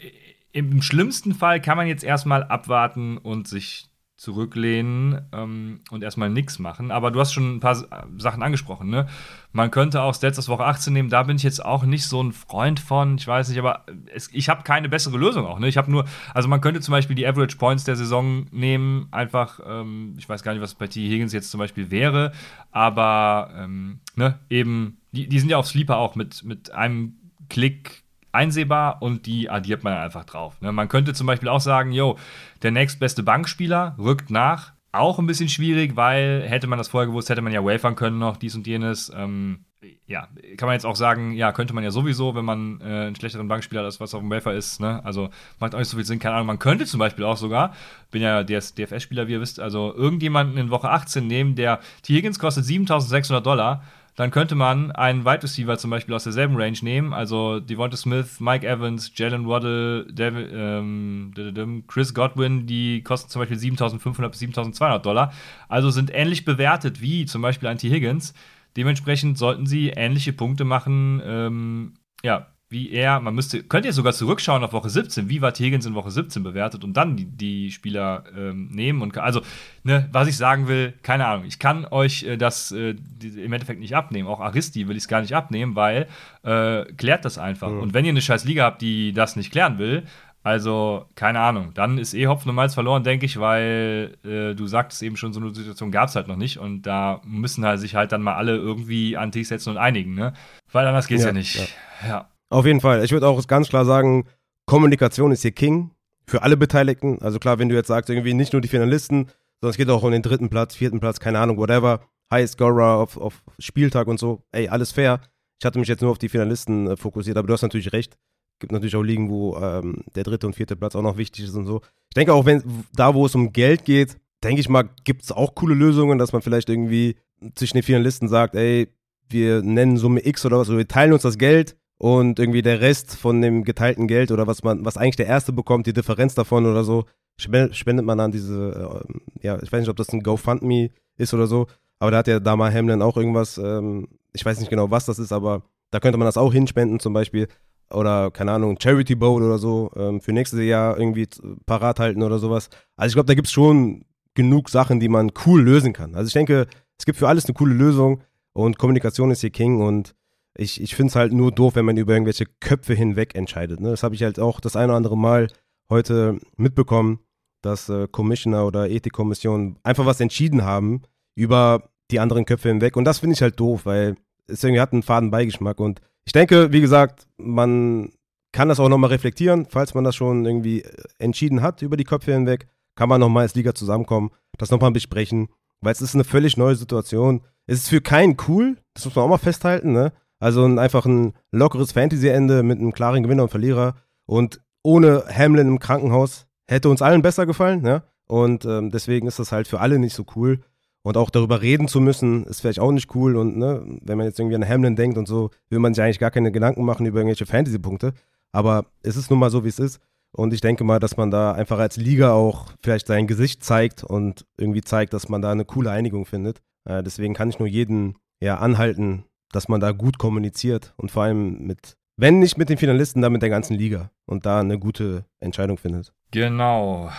im schlimmsten Fall kann man jetzt erstmal abwarten und sich zurücklehnen ähm, und erstmal nichts machen. Aber du hast schon ein paar Sachen angesprochen. Ne? Man könnte auch Stats aus Woche 18 nehmen. Da bin ich jetzt auch nicht so ein Freund von. Ich weiß nicht, aber es, ich habe keine bessere Lösung auch. Ne? Ich habe nur, also man könnte zum Beispiel die Average Points der Saison nehmen. Einfach, ähm, ich weiß gar nicht, was bei T. Higgins jetzt zum Beispiel wäre. Aber ähm, ne, eben, die, die sind ja auf Sleeper auch mit, mit einem Klick einsehbar und die addiert man einfach drauf. Ne? Man könnte zum Beispiel auch sagen, yo, der nächstbeste Bankspieler rückt nach. Auch ein bisschen schwierig, weil hätte man das vorher gewusst, hätte man ja wafern können noch, dies und jenes. Ähm, ja, kann man jetzt auch sagen, ja, könnte man ja sowieso, wenn man äh, einen schlechteren Bankspieler hat, was auf dem Wafer ist. Ne? Also macht auch nicht so viel Sinn, keine Ahnung. Man könnte zum Beispiel auch sogar, bin ja DFS-Spieler, wie ihr wisst, also irgendjemanden in Woche 18 nehmen, der T. Higgins kostet 7600 Dollar dann könnte man einen Wide Receiver zum Beispiel aus derselben Range nehmen, also Devonta Smith, Mike Evans, Jalen Waddle, David, ähm, Chris Godwin, die kosten zum Beispiel 7.500 bis 7.200 Dollar, also sind ähnlich bewertet wie zum Beispiel T. Higgins. Dementsprechend sollten sie ähnliche Punkte machen, ähm, ja, wie er, man müsste, könnt ihr sogar zurückschauen auf Woche 17, wie war Higgins in Woche 17 bewertet und dann die, die Spieler ähm, nehmen und also, ne, was ich sagen will, keine Ahnung, ich kann euch äh, das äh, im Endeffekt nicht abnehmen, auch Aristi will ich es gar nicht abnehmen, weil äh, klärt das einfach. Mhm. Und wenn ihr eine scheiß Liga habt, die das nicht klären will, Also, keine Ahnung. Dann ist eh Hopfen und Malz verloren, denke ich, weil äh, du sagtest eben schon, so eine Situation gab es halt noch nicht. Und da müssen halt sich halt dann mal alle irgendwie an Tisch setzen und einigen, ne? Weil anders geht's ja, ja nicht. Ja. ja. Auf jeden Fall. Ich würde auch ganz klar sagen, Kommunikation ist hier King für alle Beteiligten. Also klar, wenn du jetzt sagst, irgendwie nicht nur die Finalisten, sondern es geht auch um den dritten Platz, vierten Platz, keine Ahnung, whatever, High Scorer auf, auf Spieltag und so, ey, alles fair. Ich hatte mich jetzt nur auf die Finalisten äh, fokussiert, aber du hast natürlich recht gibt natürlich auch Ligen, wo ähm, der dritte und vierte Platz auch noch wichtig ist und so. Ich denke auch, wenn da, wo es um Geld geht, denke ich mal, gibt es auch coole Lösungen, dass man vielleicht irgendwie zwischen den Finalisten sagt, ey, wir nennen Summe X oder was, oder wir teilen uns das Geld und irgendwie der Rest von dem geteilten Geld oder was man, was eigentlich der Erste bekommt, die Differenz davon oder so, spendet man an diese, äh, ja, ich weiß nicht, ob das ein GoFundMe ist oder so, aber da hat ja Dama Hamlin auch irgendwas, ähm, ich weiß nicht genau, was das ist, aber da könnte man das auch hinspenden zum Beispiel oder keine Ahnung, Charity Boat oder so ähm, für nächstes Jahr irgendwie parat halten oder sowas. Also ich glaube, da gibt es schon genug Sachen, die man cool lösen kann. Also ich denke, es gibt für alles eine coole Lösung und Kommunikation ist hier King und ich, ich finde es halt nur doof, wenn man über irgendwelche Köpfe hinweg entscheidet. Ne? Das habe ich halt auch das eine oder andere Mal heute mitbekommen, dass äh, Commissioner oder Ethikkommissionen einfach was entschieden haben über die anderen Köpfe hinweg. Und das finde ich halt doof, weil es irgendwie hat einen faden Beigeschmack und ich denke, wie gesagt, man kann das auch nochmal reflektieren, falls man das schon irgendwie äh, entschieden hat über die Köpfe hinweg, kann man nochmal als Liga zusammenkommen, das nochmal besprechen, weil es ist eine völlig neue Situation. Es ist für keinen cool, das muss man auch mal festhalten, ne? Also ein, einfach ein lockeres Fantasy-Ende mit einem klaren Gewinner und Verlierer und ohne Hamlin im Krankenhaus hätte uns allen besser gefallen, ne? Und ähm, deswegen ist das halt für alle nicht so cool. Und auch darüber reden zu müssen, ist vielleicht auch nicht cool. Und ne, wenn man jetzt irgendwie an Hamlin denkt und so, will man sich eigentlich gar keine Gedanken machen über irgendwelche Fantasy-Punkte. Aber es ist nun mal so, wie es ist. Und ich denke mal, dass man da einfach als Liga auch vielleicht sein Gesicht zeigt und irgendwie zeigt, dass man da eine coole Einigung findet. Äh, deswegen kann ich nur jeden ja anhalten, dass man da gut kommuniziert und vor allem mit, wenn nicht mit den Finalisten, dann mit der ganzen Liga und da eine gute Entscheidung findet. Genau.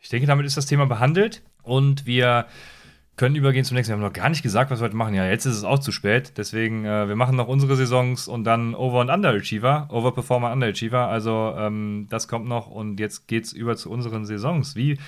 Ich denke, damit ist das Thema behandelt und wir können übergehen zum nächsten. Wir haben noch gar nicht gesagt, was wir heute machen. Ja, jetzt ist es auch zu spät. Deswegen, äh, wir machen noch unsere Saisons und dann Over- und Underachiever. Overperformer, Underachiever. Also, ähm, das kommt noch und jetzt geht's über zu unseren Saisons. Wie,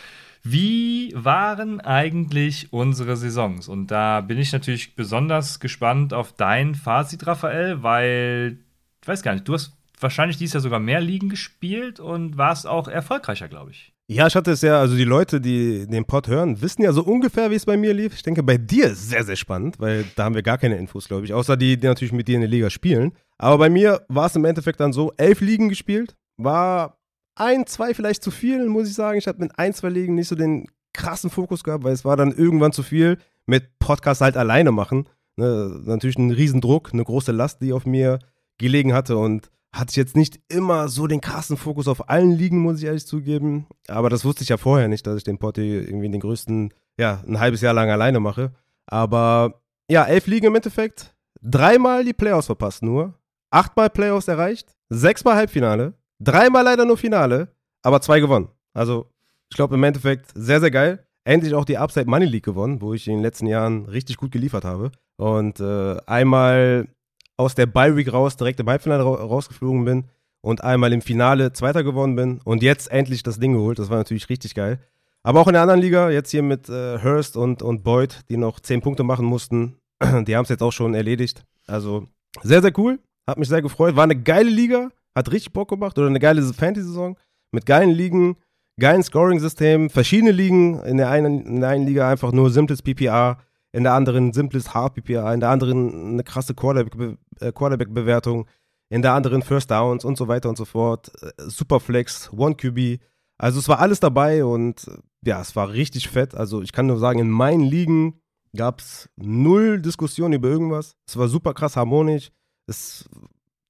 wie waren eigentlich unsere Saisons? Und da bin ich natürlich besonders gespannt auf dein Fazit, Raphael, weil, ich weiß gar nicht, du hast wahrscheinlich dieses Jahr sogar mehr Ligen gespielt und warst auch erfolgreicher, glaube ich. Ja, ich hatte es ja, also die Leute, die den Pod hören, wissen ja so ungefähr, wie es bei mir lief. Ich denke, bei dir ist es sehr, sehr spannend, weil da haben wir gar keine Infos, glaube ich, außer die, die natürlich mit dir in der Liga spielen. Aber bei mir war es im Endeffekt dann so, elf Ligen gespielt, war ein, zwei vielleicht zu viel, muss ich sagen. Ich hatte mit ein, zwei Ligen nicht so den krassen Fokus gehabt, weil es war dann irgendwann zu viel mit Podcast halt alleine machen. Ne, natürlich ein Riesendruck, eine große Last, die auf mir gelegen hatte und hatte ich jetzt nicht immer so den krassen Fokus auf allen Ligen, muss ich ehrlich zugeben. Aber das wusste ich ja vorher nicht, dass ich den Potti irgendwie in den größten, ja, ein halbes Jahr lang alleine mache. Aber ja, elf Ligen im Endeffekt. Dreimal die Playoffs verpasst nur. Achtmal Playoffs erreicht. Sechsmal Halbfinale. Dreimal leider nur Finale. Aber zwei gewonnen. Also, ich glaube im Endeffekt sehr, sehr geil. Endlich auch die Upside Money League gewonnen, wo ich in den letzten Jahren richtig gut geliefert habe. Und äh, einmal aus der Bye Week raus direkt im Halbfinale ra rausgeflogen bin und einmal im Finale Zweiter geworden bin und jetzt endlich das Ding geholt. Das war natürlich richtig geil. Aber auch in der anderen Liga, jetzt hier mit äh, Hurst und, und Boyd, die noch zehn Punkte machen mussten, die haben es jetzt auch schon erledigt. Also sehr, sehr cool. Hat mich sehr gefreut. War eine geile Liga, hat richtig Bock gemacht oder eine geile Fantasy-Saison mit geilen Ligen, geilen Scoring-System, verschiedene Ligen. In der, einen, in der einen Liga einfach nur simples PPA, in der anderen simples Hard PPA, in der anderen eine krasse äh, Quarterback-Bewertung, in der anderen First Downs und so weiter und so fort. Äh, Superflex, One QB. Also es war alles dabei und äh, ja, es war richtig fett. Also ich kann nur sagen, in meinen Ligen gab es null Diskussion über irgendwas. Es war super krass harmonisch. Es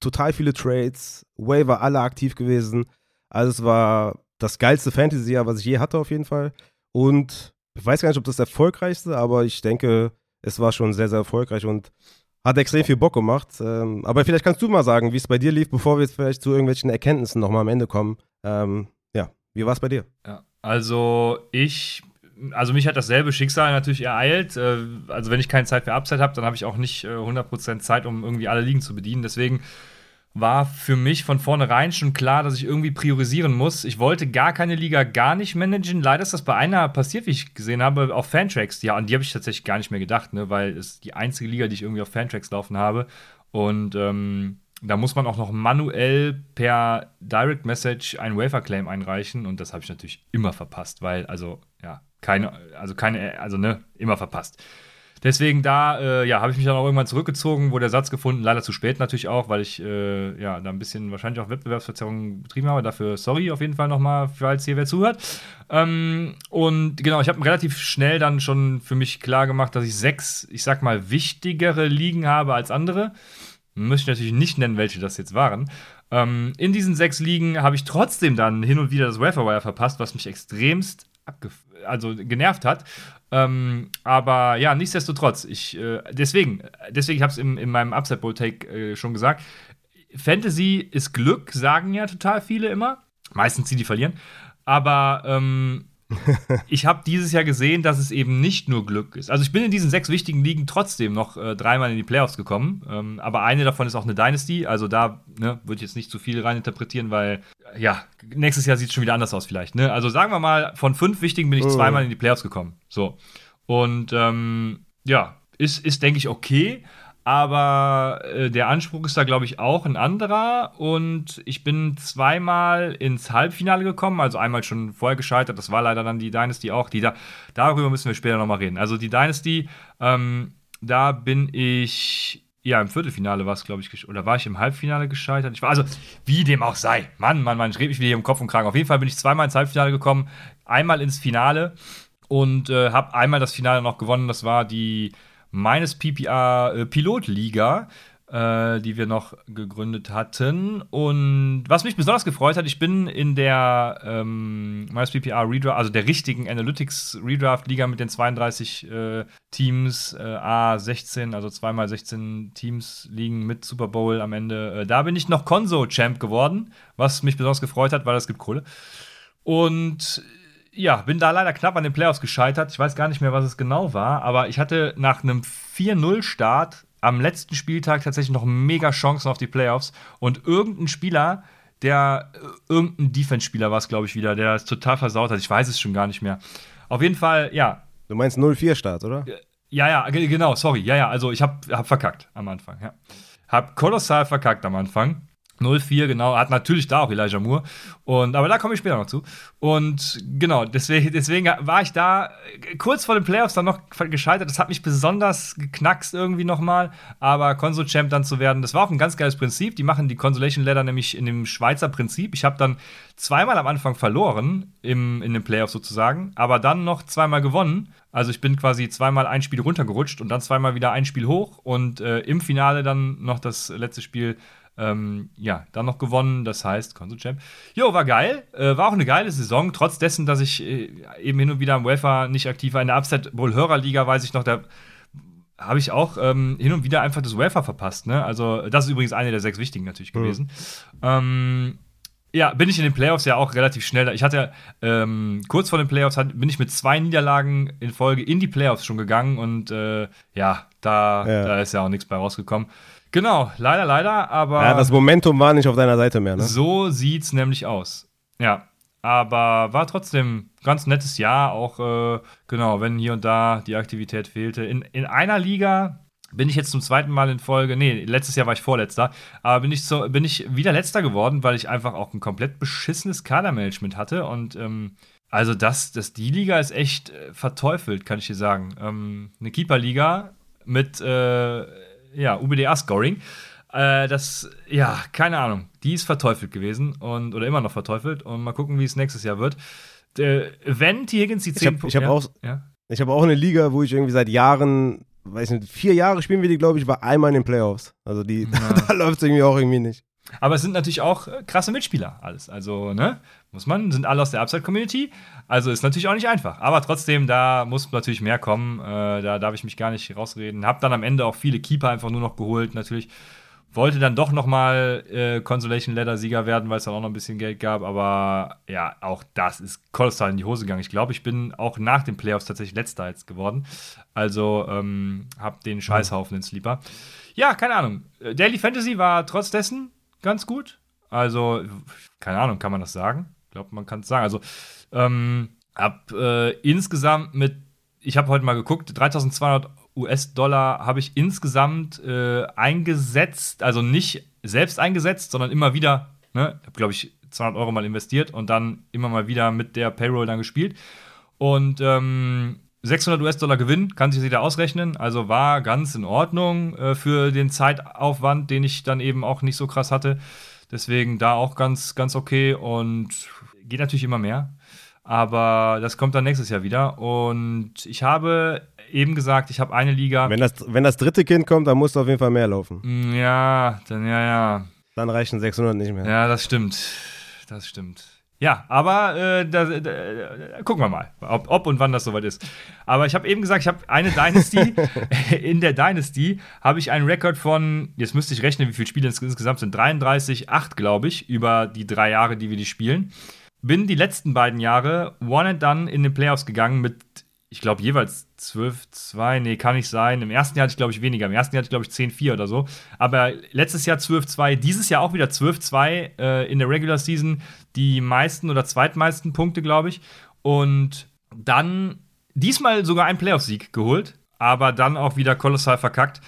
total viele Trades. Way war alle aktiv gewesen. Also es war das geilste Fantasy-Jahr, was ich je hatte auf jeden Fall. Und ich weiß gar nicht, ob das erfolgreichste, aber ich denke, es war schon sehr, sehr erfolgreich und hat extrem viel Bock gemacht. Ähm, aber vielleicht kannst du mal sagen, wie es bei dir lief, bevor wir jetzt vielleicht zu irgendwelchen Erkenntnissen nochmal am Ende kommen. Ähm, ja, wie war es bei dir? Ja, also ich also mich hat dasselbe Schicksal natürlich ereilt. Äh, also wenn ich keine Zeit für Upside habe, dann habe ich auch nicht 100% äh, Zeit, um irgendwie alle Ligen zu bedienen. Deswegen war für mich von vornherein schon klar, dass ich irgendwie priorisieren muss. Ich wollte gar keine Liga gar nicht managen. Leider ist das bei einer passiert, wie ich gesehen habe, auf Fantracks. Ja, an die habe ich tatsächlich gar nicht mehr gedacht, ne, weil es die einzige Liga, die ich irgendwie auf Fantracks laufen habe. Und ähm, da muss man auch noch manuell per Direct Message ein Wafer Claim einreichen und das habe ich natürlich immer verpasst, weil also ja keine also keine also ne immer verpasst. Deswegen da, äh, ja, habe ich mich dann auch irgendwann zurückgezogen, wurde der Satz gefunden, leider zu spät natürlich auch, weil ich, äh, ja, da ein bisschen wahrscheinlich auch Wettbewerbsverzerrung betrieben habe. Dafür sorry auf jeden Fall nochmal, falls hier wer zuhört. Ähm, und genau, ich habe relativ schnell dann schon für mich klar gemacht, dass ich sechs, ich sag mal, wichtigere Ligen habe als andere. Möchte ich natürlich nicht nennen, welche das jetzt waren. Ähm, in diesen sechs Ligen habe ich trotzdem dann hin und wieder das Waferwire verpasst, was mich extremst also genervt hat. Ähm, aber ja, nichtsdestotrotz, ich, äh, deswegen, deswegen, ich habe es in meinem Upset Bowl Take äh, schon gesagt. Fantasy ist Glück, sagen ja total viele immer. Meistens die, die verlieren. Aber ähm, ich habe dieses Jahr gesehen, dass es eben nicht nur Glück ist. Also ich bin in diesen sechs wichtigen Ligen trotzdem noch äh, dreimal in die Playoffs gekommen. Ähm, aber eine davon ist auch eine Dynasty. Also da ne, würde ich jetzt nicht zu viel reininterpretieren, weil ja, nächstes Jahr sieht es schon wieder anders aus vielleicht. Ne? Also sagen wir mal, von fünf wichtigen bin ich oh. zweimal in die Playoffs gekommen. So. Und ähm, ja, ist, ist denke ich, okay. Aber äh, der Anspruch ist da, glaube ich, auch ein anderer. Und ich bin zweimal ins Halbfinale gekommen, also einmal schon vorher gescheitert. Das war leider dann die Dynasty auch. Die da, darüber müssen wir später nochmal reden. Also die Dynasty, ähm, da bin ich. Ja, im Viertelfinale war es, glaube ich, oder war ich im Halbfinale gescheitert? Ich war, also, wie dem auch sei. Mann, Mann, Mann, ich rede mich wieder hier im Kopf und Kragen. Auf jeden Fall bin ich zweimal ins Halbfinale gekommen, einmal ins Finale und äh, habe einmal das Finale noch gewonnen. Das war die meines PPA äh, äh, die wir noch gegründet hatten. Und was mich besonders gefreut hat, ich bin in der ähm, meines PPA Redraft, also der richtigen Analytics Redraft Liga mit den 32 äh, Teams, äh, A16, also zweimal 16 Teams liegen mit Super Bowl am Ende. Äh, da bin ich noch Konso Champ geworden, was mich besonders gefreut hat, weil es gibt Kohle. Und ja, bin da leider knapp an den Playoffs gescheitert. Ich weiß gar nicht mehr, was es genau war, aber ich hatte nach einem 4-0-Start am letzten Spieltag tatsächlich noch mega Chancen auf die Playoffs und irgendein Spieler, der äh, irgendein Defense-Spieler war es, glaube ich, wieder, der es total versaut hat. Ich weiß es schon gar nicht mehr. Auf jeden Fall, ja. Du meinst 0-4-Start, oder? Ja, ja, genau, sorry. Ja, ja, also ich habe hab verkackt am Anfang, ja. Hab kolossal verkackt am Anfang. 04, genau, hat natürlich da auch Elijah Moore. Und, aber da komme ich später noch zu. Und genau, deswegen, deswegen war ich da kurz vor den Playoffs dann noch gescheitert. Das hat mich besonders geknackst irgendwie nochmal. Aber Console-Champ dann zu werden, das war auch ein ganz geiles Prinzip. Die machen die Consolation Ladder nämlich in dem Schweizer Prinzip. Ich habe dann zweimal am Anfang verloren im, in den Playoffs sozusagen, aber dann noch zweimal gewonnen. Also ich bin quasi zweimal ein Spiel runtergerutscht und dann zweimal wieder ein Spiel hoch und äh, im Finale dann noch das letzte Spiel ähm, ja, dann noch gewonnen, das heißt Console Champ. Jo, war geil. Äh, war auch eine geile Saison, trotz dessen, dass ich äh, eben hin und wieder am UEFA nicht aktiv war. In der Upset Bowl Hörerliga weiß ich noch, da habe ich auch ähm, hin und wieder einfach das UEFA verpasst. Ne? Also, das ist übrigens eine der sechs wichtigen natürlich mhm. gewesen. Ähm, ja, bin ich in den Playoffs ja auch relativ schnell. Ich hatte ähm, kurz vor den Playoffs hat, bin ich mit zwei Niederlagen in Folge in die Playoffs schon gegangen und äh, ja, da, ja, da ist ja auch nichts bei rausgekommen. Genau, leider, leider, aber. Ja, das Momentum war nicht auf deiner Seite mehr, ne? So sieht's nämlich aus. Ja. Aber war trotzdem ganz nettes Jahr, auch äh, genau, wenn hier und da die Aktivität fehlte. In, in einer Liga bin ich jetzt zum zweiten Mal in Folge, nee, letztes Jahr war ich Vorletzter, aber bin ich, so, bin ich wieder Letzter geworden, weil ich einfach auch ein komplett beschissenes Kadermanagement hatte und ähm, also das, das, die Liga ist echt äh, verteufelt, kann ich dir sagen. Ähm, eine Keeper-Liga mit äh, ja, UBDA-Scoring. Äh, das, ja, keine Ahnung. Die ist verteufelt gewesen und oder immer noch verteufelt. Und mal gucken, wie es nächstes Jahr wird. Äh, wenn T. Higgins die 10 Ich habe hab auch, ja? hab auch eine Liga, wo ich irgendwie seit Jahren, weiß nicht, vier Jahre spielen wir die, glaube ich, war einmal in den Playoffs. Also die, ja. da läuft es irgendwie auch irgendwie nicht. Aber es sind natürlich auch äh, krasse Mitspieler alles. Also, ne, muss man, sind alle aus der Upside-Community. Also ist natürlich auch nicht einfach. Aber trotzdem, da muss natürlich mehr kommen. Äh, da darf ich mich gar nicht rausreden. Hab dann am Ende auch viele Keeper einfach nur noch geholt. Natürlich wollte dann doch noch mal äh, Consolation Ladder Sieger werden, weil es dann auch noch ein bisschen Geld gab. Aber ja, auch das ist kolossal in die Hose gegangen. Ich glaube, ich bin auch nach den Playoffs tatsächlich letzter jetzt geworden. Also ähm, hab den Scheißhaufen in Sleeper. Ja, keine Ahnung. Daily Fantasy war trotz dessen ganz gut. Also, keine Ahnung, kann man das sagen? Glaube, man kann es sagen. Also, ähm, hab äh, insgesamt mit, ich habe heute mal geguckt, 3200 US-Dollar habe ich insgesamt äh, eingesetzt, also nicht selbst eingesetzt, sondern immer wieder, ne, habe glaube ich 200 Euro mal investiert und dann immer mal wieder mit der Payroll dann gespielt. Und ähm, 600 US-Dollar Gewinn, kann sich jeder ausrechnen. Also war ganz in Ordnung äh, für den Zeitaufwand, den ich dann eben auch nicht so krass hatte. Deswegen da auch ganz, ganz okay und geht natürlich immer mehr. Aber das kommt dann nächstes Jahr wieder. Und ich habe eben gesagt, ich habe eine Liga. Wenn das, wenn das dritte Kind kommt, dann muss du auf jeden Fall mehr laufen. Mm, ja, dann ja, ja. Dann reichen 600 nicht mehr. Ja, das stimmt. Das stimmt. Ja, aber äh, da, da, da, gucken wir mal, ob, ob, und wann das soweit ist. Aber ich habe eben gesagt, ich habe eine Dynasty. in der Dynasty habe ich einen Rekord von, jetzt müsste ich rechnen, wie viele Spiele insgesamt sind. 33, 8, glaube ich, über die drei Jahre, die wir die spielen. Bin die letzten beiden Jahre one and done in den Playoffs gegangen mit ich glaube, jeweils 12-2. Nee, kann nicht sein. Im ersten Jahr hatte ich, glaube ich, weniger. Im ersten Jahr hatte ich, glaube ich, 10-4 oder so. Aber letztes Jahr 12-2, dieses Jahr auch wieder 12-2 äh, in der Regular Season. Die meisten oder zweitmeisten Punkte, glaube ich. Und dann diesmal sogar einen Playoff-Sieg geholt. Aber dann auch wieder kolossal verkackt.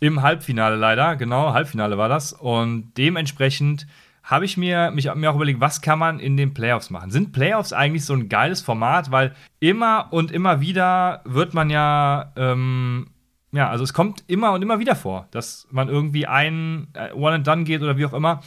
Im Halbfinale leider. Genau, Halbfinale war das. Und dementsprechend habe ich mir, mich, mir auch überlegt, was kann man in den Playoffs machen? Sind Playoffs eigentlich so ein geiles Format? Weil immer und immer wieder wird man ja, ähm, ja, also es kommt immer und immer wieder vor, dass man irgendwie ein äh, One and Done geht oder wie auch immer.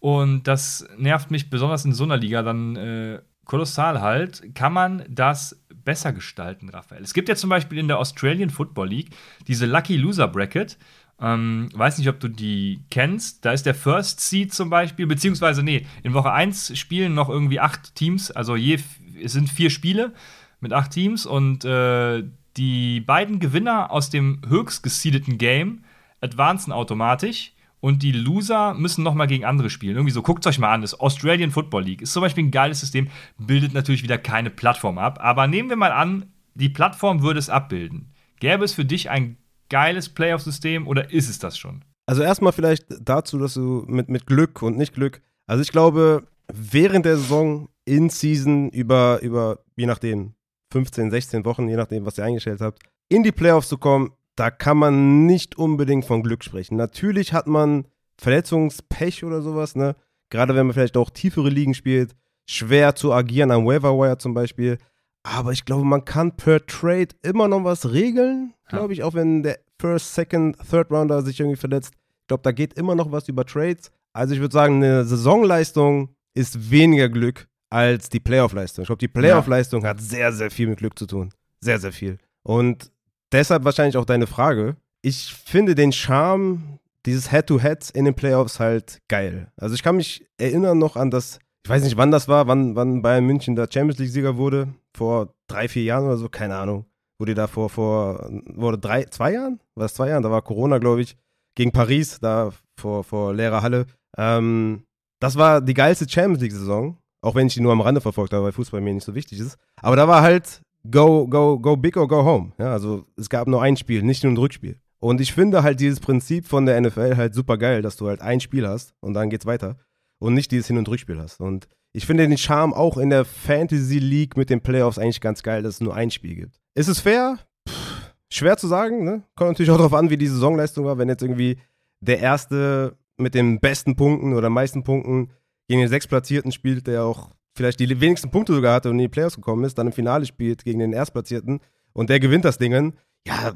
Und das nervt mich besonders in so einer Liga dann äh, kolossal halt. Kann man das besser gestalten, Raphael? Es gibt ja zum Beispiel in der Australian Football League diese Lucky Loser Bracket. Ähm, weiß nicht, ob du die kennst. Da ist der First Seed zum Beispiel, beziehungsweise, nee, in Woche 1 spielen noch irgendwie acht Teams, also je, es sind vier Spiele mit acht Teams und äh, die beiden Gewinner aus dem höchst geseedeten Game advancen automatisch und die Loser müssen nochmal gegen andere spielen. Irgendwie so, guckt euch mal an, das Australian Football League ist zum Beispiel ein geiles System, bildet natürlich wieder keine Plattform ab, aber nehmen wir mal an, die Plattform würde es abbilden. Gäbe es für dich ein geiles Playoff-System oder ist es das schon? Also erstmal vielleicht dazu, dass du mit, mit Glück und nicht Glück. Also ich glaube, während der Saison in Season über, über, je nachdem, 15, 16 Wochen, je nachdem, was ihr eingestellt habt, in die Playoffs zu kommen, da kann man nicht unbedingt von Glück sprechen. Natürlich hat man Verletzungspech oder sowas, ne? Gerade wenn man vielleicht auch tiefere Ligen spielt, schwer zu agieren am Waiver Wire zum Beispiel. Aber ich glaube, man kann per Trade immer noch was regeln, glaube ich, auch wenn der First, Second, Third Rounder sich irgendwie verletzt. Ich glaube, da geht immer noch was über Trades. Also ich würde sagen, eine Saisonleistung ist weniger Glück als die Playoff-Leistung. Ich glaube, die Playoff-Leistung ja. hat sehr, sehr viel mit Glück zu tun. Sehr, sehr viel. Und deshalb wahrscheinlich auch deine Frage. Ich finde den Charme dieses Head-to-Head in den Playoffs halt geil. Also ich kann mich erinnern noch an das, ich weiß nicht, wann das war, wann, wann Bayern München der Champions League-Sieger wurde vor drei, vier Jahren oder so, keine Ahnung. Wurde da vor, vor, wurde drei, zwei Jahren? War es zwei Jahren? Da war Corona, glaube ich, gegen Paris, da vor, vor leerer Halle. Ähm, das war die geilste Champions League-Saison, auch wenn ich die nur am Rande verfolgt habe, weil Fußball mir nicht so wichtig ist. Aber da war halt go, go, go big or go home. Ja, also es gab nur ein Spiel, nicht nur ein Rückspiel. Und ich finde halt dieses Prinzip von der NFL halt super geil, dass du halt ein Spiel hast und dann geht's weiter und nicht dieses Hin- und Rückspiel hast. Und ich finde den Charme auch in der Fantasy League mit den Playoffs eigentlich ganz geil, dass es nur ein Spiel gibt. Ist es fair? Pff, schwer zu sagen, ne? Kommt natürlich auch darauf an, wie die Saisonleistung war. Wenn jetzt irgendwie der Erste mit den besten Punkten oder meisten Punkten gegen den Sechstplatzierten spielt, der auch vielleicht die wenigsten Punkte sogar hatte und in die Playoffs gekommen ist, dann im Finale spielt gegen den Erstplatzierten und der gewinnt das Ding, ja,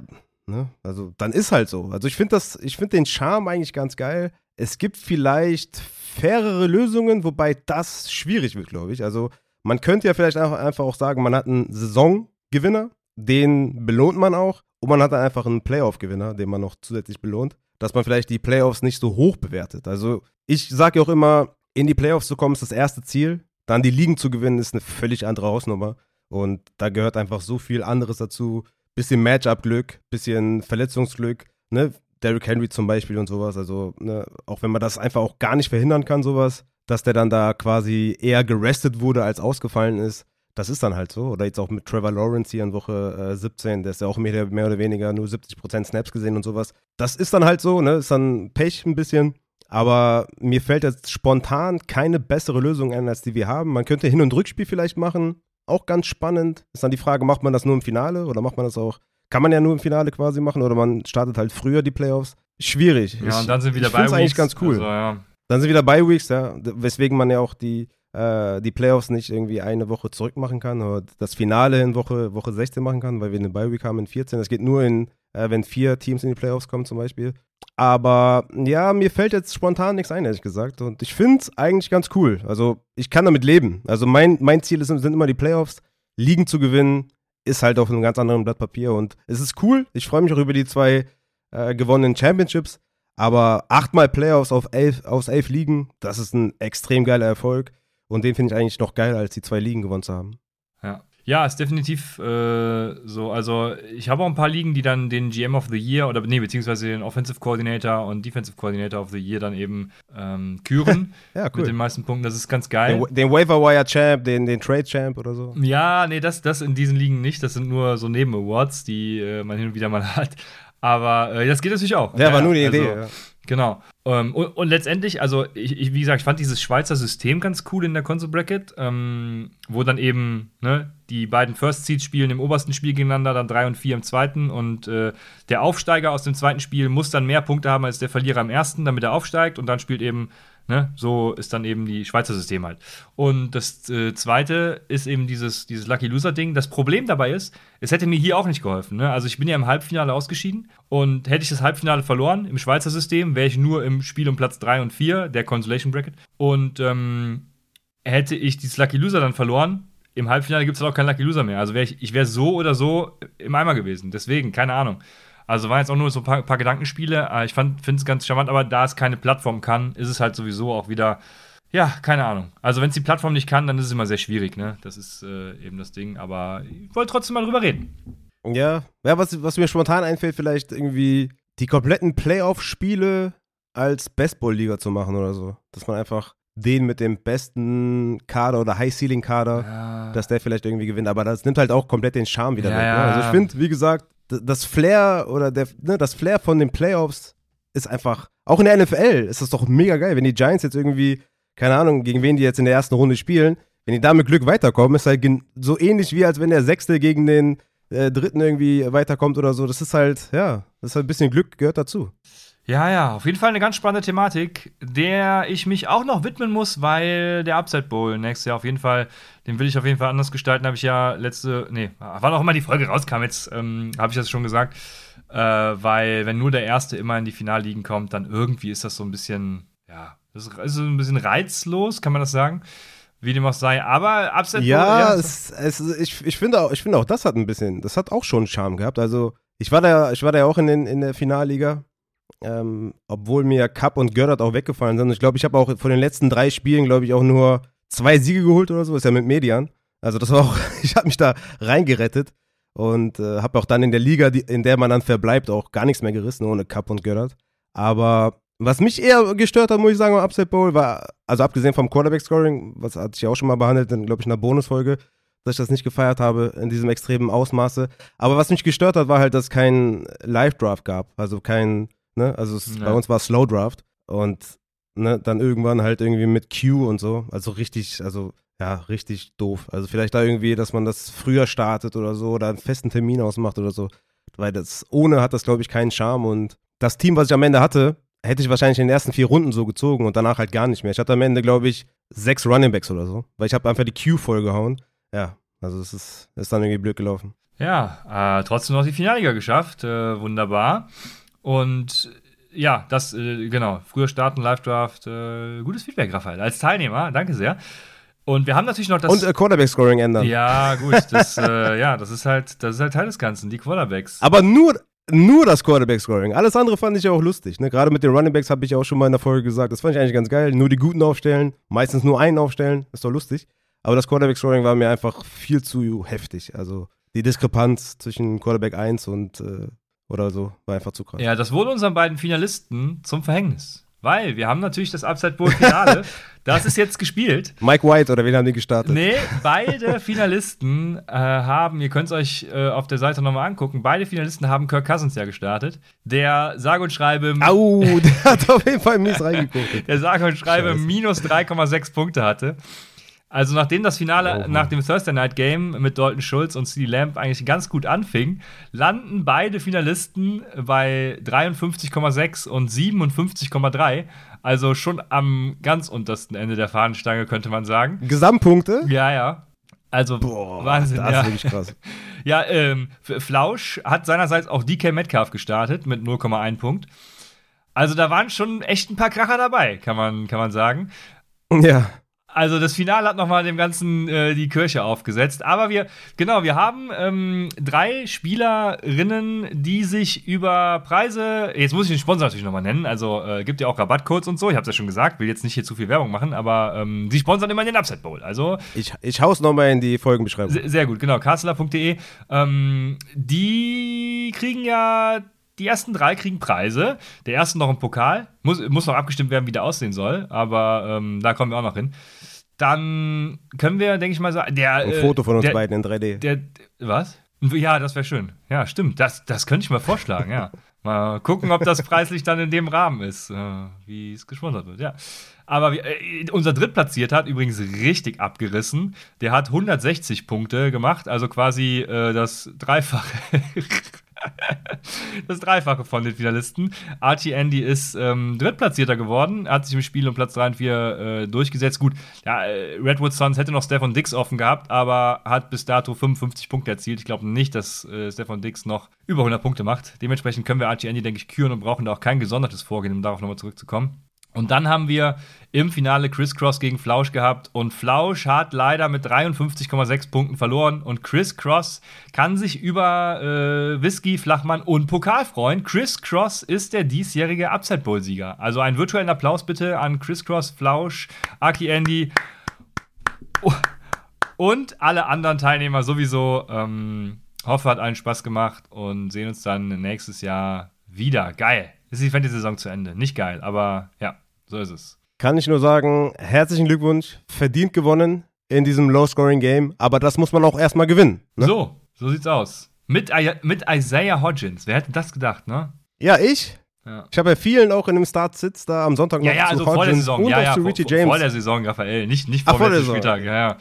ne? Also dann ist halt so. Also ich finde das, ich finde den Charme eigentlich ganz geil. Es gibt vielleicht fairere Lösungen, wobei das schwierig wird, glaube ich. Also man könnte ja vielleicht einfach auch sagen, man hat einen Saisongewinner, den belohnt man auch. Und man hat dann einfach einen Playoff-Gewinner, den man noch zusätzlich belohnt, dass man vielleicht die Playoffs nicht so hoch bewertet. Also ich sage ja auch immer, in die Playoffs zu kommen ist das erste Ziel. Dann die Ligen zu gewinnen ist eine völlig andere Hausnummer. Und da gehört einfach so viel anderes dazu. Bisschen Matchup-Glück, bisschen Verletzungsglück. Ne? Derrick Henry zum Beispiel und sowas. Also, ne, auch wenn man das einfach auch gar nicht verhindern kann, sowas, dass der dann da quasi eher gerestet wurde, als ausgefallen ist. Das ist dann halt so. Oder jetzt auch mit Trevor Lawrence hier in Woche äh, 17, der ist ja auch mehr, mehr oder weniger nur 70% Snaps gesehen und sowas. Das ist dann halt so, ne? Ist dann Pech ein bisschen. Aber mir fällt jetzt spontan keine bessere Lösung ein, als die wir haben. Man könnte Hin- und Rückspiel vielleicht machen. Auch ganz spannend. Ist dann die Frage, macht man das nur im Finale oder macht man das auch, kann man ja nur im Finale quasi machen oder man startet halt früher die Playoffs. Schwierig. Ja, und dann sind wieder ich finde es eigentlich ganz cool. Also, ja. Dann sind wieder Bye Weeks, ja, weswegen man ja auch die, äh, die Playoffs nicht irgendwie eine Woche zurück machen kann oder das Finale in Woche, Woche 16 machen kann, weil wir eine Bye Week haben in 14. Das geht nur in, äh, wenn vier Teams in die Playoffs kommen zum Beispiel. Aber ja, mir fällt jetzt spontan nichts ein, ehrlich gesagt. Und ich finde es eigentlich ganz cool. Also ich kann damit leben. Also mein, mein Ziel ist, sind immer die Playoffs. Ligen zu gewinnen ist halt auf einem ganz anderen Blatt Papier. Und es ist cool. Ich freue mich auch über die zwei äh, gewonnenen Championships. Aber achtmal Playoffs auf elf, aus elf Ligen, das ist ein extrem geiler Erfolg. Und den finde ich eigentlich noch geiler, als die zwei Ligen gewonnen zu haben. Ja. Ja, ist definitiv äh, so. Also, ich habe auch ein paar Ligen, die dann den GM of the Year oder, nee, beziehungsweise den Offensive Coordinator und Defensive Coordinator of the Year dann eben ähm, küren. ja, cool. Mit den meisten Punkten. Das ist ganz geil. Den, den Waiver Wire Champ, den, den Trade Champ oder so. Ja, nee, das, das in diesen Ligen nicht. Das sind nur so Neben-Awards, die äh, man hin und wieder mal hat. Aber äh, das geht natürlich auch. Ja, war nur eine also, Idee. Ja. Genau. Ähm, und, und, letztendlich, also ich, ich, wie gesagt, ich fand dieses Schweizer System ganz cool in der Console Bracket, ähm, wo dann eben ne, die beiden First Seeds spielen im obersten Spiel gegeneinander, dann drei und vier im zweiten und äh, der Aufsteiger aus dem zweiten Spiel muss dann mehr Punkte haben als der Verlierer im ersten, damit er aufsteigt und dann spielt eben Ne? So ist dann eben die Schweizer System halt. Und das äh, zweite ist eben dieses, dieses Lucky Loser-Ding. Das Problem dabei ist, es hätte mir hier auch nicht geholfen. Ne? Also ich bin ja im Halbfinale ausgeschieden und hätte ich das Halbfinale verloren im Schweizer System, wäre ich nur im Spiel um Platz 3 und 4 der Consolation Bracket. Und ähm, hätte ich dieses Lucky Loser dann verloren, im Halbfinale gibt es auch keinen Lucky Loser mehr. Also wär ich, ich wäre so oder so im Eimer gewesen. Deswegen, keine Ahnung. Also waren jetzt auch nur so ein paar, paar Gedankenspiele. Äh, ich finde es ganz charmant, aber da es keine Plattform kann, ist es halt sowieso auch wieder, ja, keine Ahnung. Also wenn es die Plattform nicht kann, dann ist es immer sehr schwierig, ne? Das ist äh, eben das Ding. Aber ich wollte trotzdem mal drüber reden. Ja, ja was, was mir spontan einfällt, vielleicht irgendwie die kompletten Playoff-Spiele als Bestball-Liga zu machen oder so. Dass man einfach den mit dem besten Kader oder High-Ceiling-Kader, ja. dass der vielleicht irgendwie gewinnt. Aber das nimmt halt auch komplett den Charme wieder ja, weg. Ne? Also ich finde, wie gesagt, das Flair oder der, ne, das Flair von den Playoffs ist einfach, auch in der NFL ist das doch mega geil, wenn die Giants jetzt irgendwie, keine Ahnung, gegen wen die jetzt in der ersten Runde spielen, wenn die da mit Glück weiterkommen, ist halt so ähnlich wie als wenn der Sechste gegen den äh, Dritten irgendwie weiterkommt oder so. Das ist halt, ja, das ist halt ein bisschen Glück, gehört dazu. Ja, ja, auf jeden Fall eine ganz spannende Thematik, der ich mich auch noch widmen muss, weil der Upside Bowl nächstes Jahr auf jeden Fall, den will ich auf jeden Fall anders gestalten, habe ich ja letzte, nee, wann auch immer die Folge rauskam, jetzt ähm, habe ich das schon gesagt, äh, weil wenn nur der Erste immer in die Finalligen kommt, dann irgendwie ist das so ein bisschen, ja, das ist so ein bisschen reizlos, kann man das sagen? Wie dem auch sei, aber Upside ja, Bowl. Ja, es, es, ich, ich, finde auch, ich finde auch, das hat ein bisschen, das hat auch schon Charme gehabt, also ich war da, ich war da ja auch in, den, in der Finalliga ähm, obwohl mir Cup und Gördert auch weggefallen sind. Ich glaube, ich habe auch von den letzten drei Spielen, glaube ich, auch nur zwei Siege geholt oder so. Ist ja mit Median. Also das war auch, ich habe mich da reingerettet und äh, habe auch dann in der Liga, die, in der man dann verbleibt, auch gar nichts mehr gerissen ohne Cup und Gördert. Aber was mich eher gestört hat, muss ich sagen, am Upset Bowl, war, also abgesehen vom Quarterback-Scoring, was hatte ich auch schon mal behandelt, glaube ich, in einer Bonusfolge, dass ich das nicht gefeiert habe in diesem extremen Ausmaße. Aber was mich gestört hat, war halt, dass es keinen Live-Draft gab. Also kein Ne? Also es, ja. bei uns war es Slow Draft und ne, dann irgendwann halt irgendwie mit Q und so. Also richtig, also ja, richtig doof. Also vielleicht da irgendwie, dass man das früher startet oder so oder einen festen Termin ausmacht oder so. Weil das ohne hat das, glaube ich, keinen Charme. Und das Team, was ich am Ende hatte, hätte ich wahrscheinlich in den ersten vier Runden so gezogen und danach halt gar nicht mehr. Ich hatte am Ende, glaube ich, sechs Running Backs oder so. Weil ich habe einfach die Q vollgehauen. Ja, also es ist, ist dann irgendwie blöd gelaufen. Ja, äh, trotzdem noch die Finalliga geschafft. Äh, wunderbar. Und ja, das, äh, genau, früher starten, Live-Draft, äh, gutes Feedback, Raphael, als Teilnehmer, danke sehr. Und wir haben natürlich noch das. Und äh, Quarterback-Scoring ändern. Ja, gut, das, äh, ja, das ist halt, das ist halt Teil des Ganzen, die Quarterbacks. Aber nur, nur das Quarterback-Scoring. Alles andere fand ich ja auch lustig. Ne? Gerade mit den Runningbacks habe ich auch schon mal in der Folge gesagt. Das fand ich eigentlich ganz geil. Nur die Guten aufstellen, meistens nur einen aufstellen, ist doch lustig. Aber das Quarterback-Scoring war mir einfach viel zu heftig. Also die Diskrepanz zwischen Quarterback 1 und äh, oder so. War einfach zu krass. Ja, das wurde unseren beiden Finalisten zum Verhängnis. weil wir haben natürlich das Upside Bowl Finale. das ist jetzt gespielt. Mike White oder wen haben die gestartet? Nee, beide Finalisten äh, haben, ihr könnt es euch äh, auf der Seite nochmal angucken, beide Finalisten haben Kirk Cousins ja gestartet. Der sage und schreibe. Au, der hat auf jeden Fall mies reingeguckt. Der sage und schreibe Scheiße. minus 3,6 Punkte hatte. Also nachdem das Finale oh, nach dem Thursday Night Game mit Dalton Schulz und CD Lamb eigentlich ganz gut anfing, landen beide Finalisten bei 53,6 und 57,3. Also schon am ganz untersten Ende der Fahnenstange, könnte man sagen. Gesamtpunkte? Ja, ja. Also Boah, Wahnsinn. Das ja. ist wirklich krass. ja, ähm, Flausch hat seinerseits auch DK Metcalf gestartet mit 0,1 Punkt. Also da waren schon echt ein paar Kracher dabei, kann man, kann man sagen. Ja. Also das Finale hat nochmal dem Ganzen äh, die Kirche aufgesetzt. Aber wir, genau, wir haben ähm, drei Spielerinnen, die sich über Preise, jetzt muss ich den Sponsor natürlich nochmal nennen, also äh, gibt ja auch Rabattcodes und so, ich habe es ja schon gesagt, will jetzt nicht hier zu viel Werbung machen, aber ähm, die sponsern immer den Upside Bowl. Also ich, ich hau's nochmal in die Folgenbeschreibung. Sehr gut, genau, castler.de. Ähm, die kriegen ja die ersten drei kriegen Preise. Der erste noch ein Pokal. Muss, muss noch abgestimmt werden, wie der aussehen soll. Aber ähm, da kommen wir auch noch hin. Dann können wir, denke ich mal, sagen. Der, ein Foto von uns der, beiden in 3D. Der, was? Ja, das wäre schön. Ja, stimmt. Das, das könnte ich mal vorschlagen, ja. Mal gucken, ob das preislich dann in dem Rahmen ist, äh, wie es gesponsert wird, ja. Aber wir, äh, unser Drittplatzierter hat übrigens richtig abgerissen. Der hat 160 Punkte gemacht, also quasi äh, das Dreifache. das Dreifache von den Finalisten. Archie Andy ist ähm, Drittplatzierter geworden, hat sich im Spiel um Platz 3 und 4 äh, durchgesetzt. Gut, ja, äh, Redwood Suns hätte noch Stefan Dix offen gehabt, aber hat bis dato 55 Punkte erzielt. Ich glaube nicht, dass äh, Stefan Dix noch über 100 Punkte macht. Dementsprechend können wir Archie Andy, denke ich, küren und brauchen da auch kein gesondertes Vorgehen, um darauf nochmal zurückzukommen. Und dann haben wir im Finale Chris Cross gegen Flausch gehabt und Flausch hat leider mit 53,6 Punkten verloren und Chris Cross kann sich über äh, Whisky, Flachmann und Pokal freuen. Chris Cross ist der diesjährige Upside Bowl Sieger. Also einen virtuellen Applaus bitte an Chris Cross, Flausch, Aki Andy und alle anderen Teilnehmer sowieso. Ähm, hoffe, hat allen Spaß gemacht und sehen uns dann nächstes Jahr wieder. Geil. Ist die Fantasy-Saison zu Ende. Nicht geil, aber ja. So ist es. Kann ich nur sagen, herzlichen Glückwunsch, verdient gewonnen in diesem Low-Scoring-Game, aber das muss man auch erstmal gewinnen. Ne? So, so sieht's aus. Mit, mit Isaiah Hodgins, wer hätte das gedacht, ne? Ja, ich. Ja. Ich habe ja vielen auch in dem Start-Sitz da am Sonntag noch Ja, ja, also vor der Saison. Und ja, ja, vor, James. vor der Saison, Raphael. Nicht, nicht vor, Ach, vor der Spieltag. Ja, ja.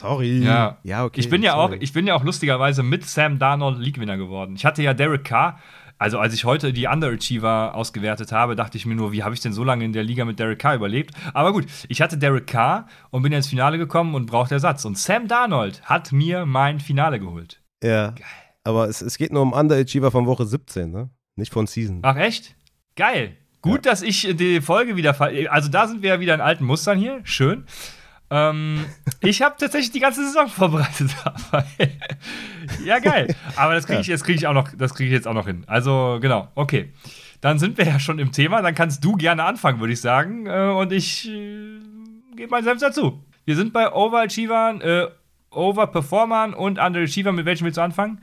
Sorry. Ja, ja okay. Ich bin ja, auch, ich bin ja auch lustigerweise mit Sam Darnold League-Winner geworden. Ich hatte ja Derek Carr also als ich heute die Underachiever ausgewertet habe, dachte ich mir nur, wie habe ich denn so lange in der Liga mit Derek Carr überlebt? Aber gut, ich hatte Derek Carr und bin ins Finale gekommen und brauchte Ersatz. Und Sam Darnold hat mir mein Finale geholt. Ja. Geil. Aber es, es geht nur um Underachiever von Woche 17, ne? Nicht von Season. Ach echt? Geil. Gut, ja. dass ich die Folge wieder. Also da sind wir ja wieder in alten Mustern hier. Schön. Ähm, ich habe tatsächlich die ganze Saison vorbereitet. ja, geil. Aber das kriege ich, krieg ich, krieg ich jetzt auch noch hin. Also, genau, okay. Dann sind wir ja schon im Thema. Dann kannst du gerne anfangen, würde ich sagen. Äh, und ich äh, gebe meinen Selbst dazu. Wir sind bei Overachievern, äh, Overperformern und Underachievern. Mit welchem willst du anfangen?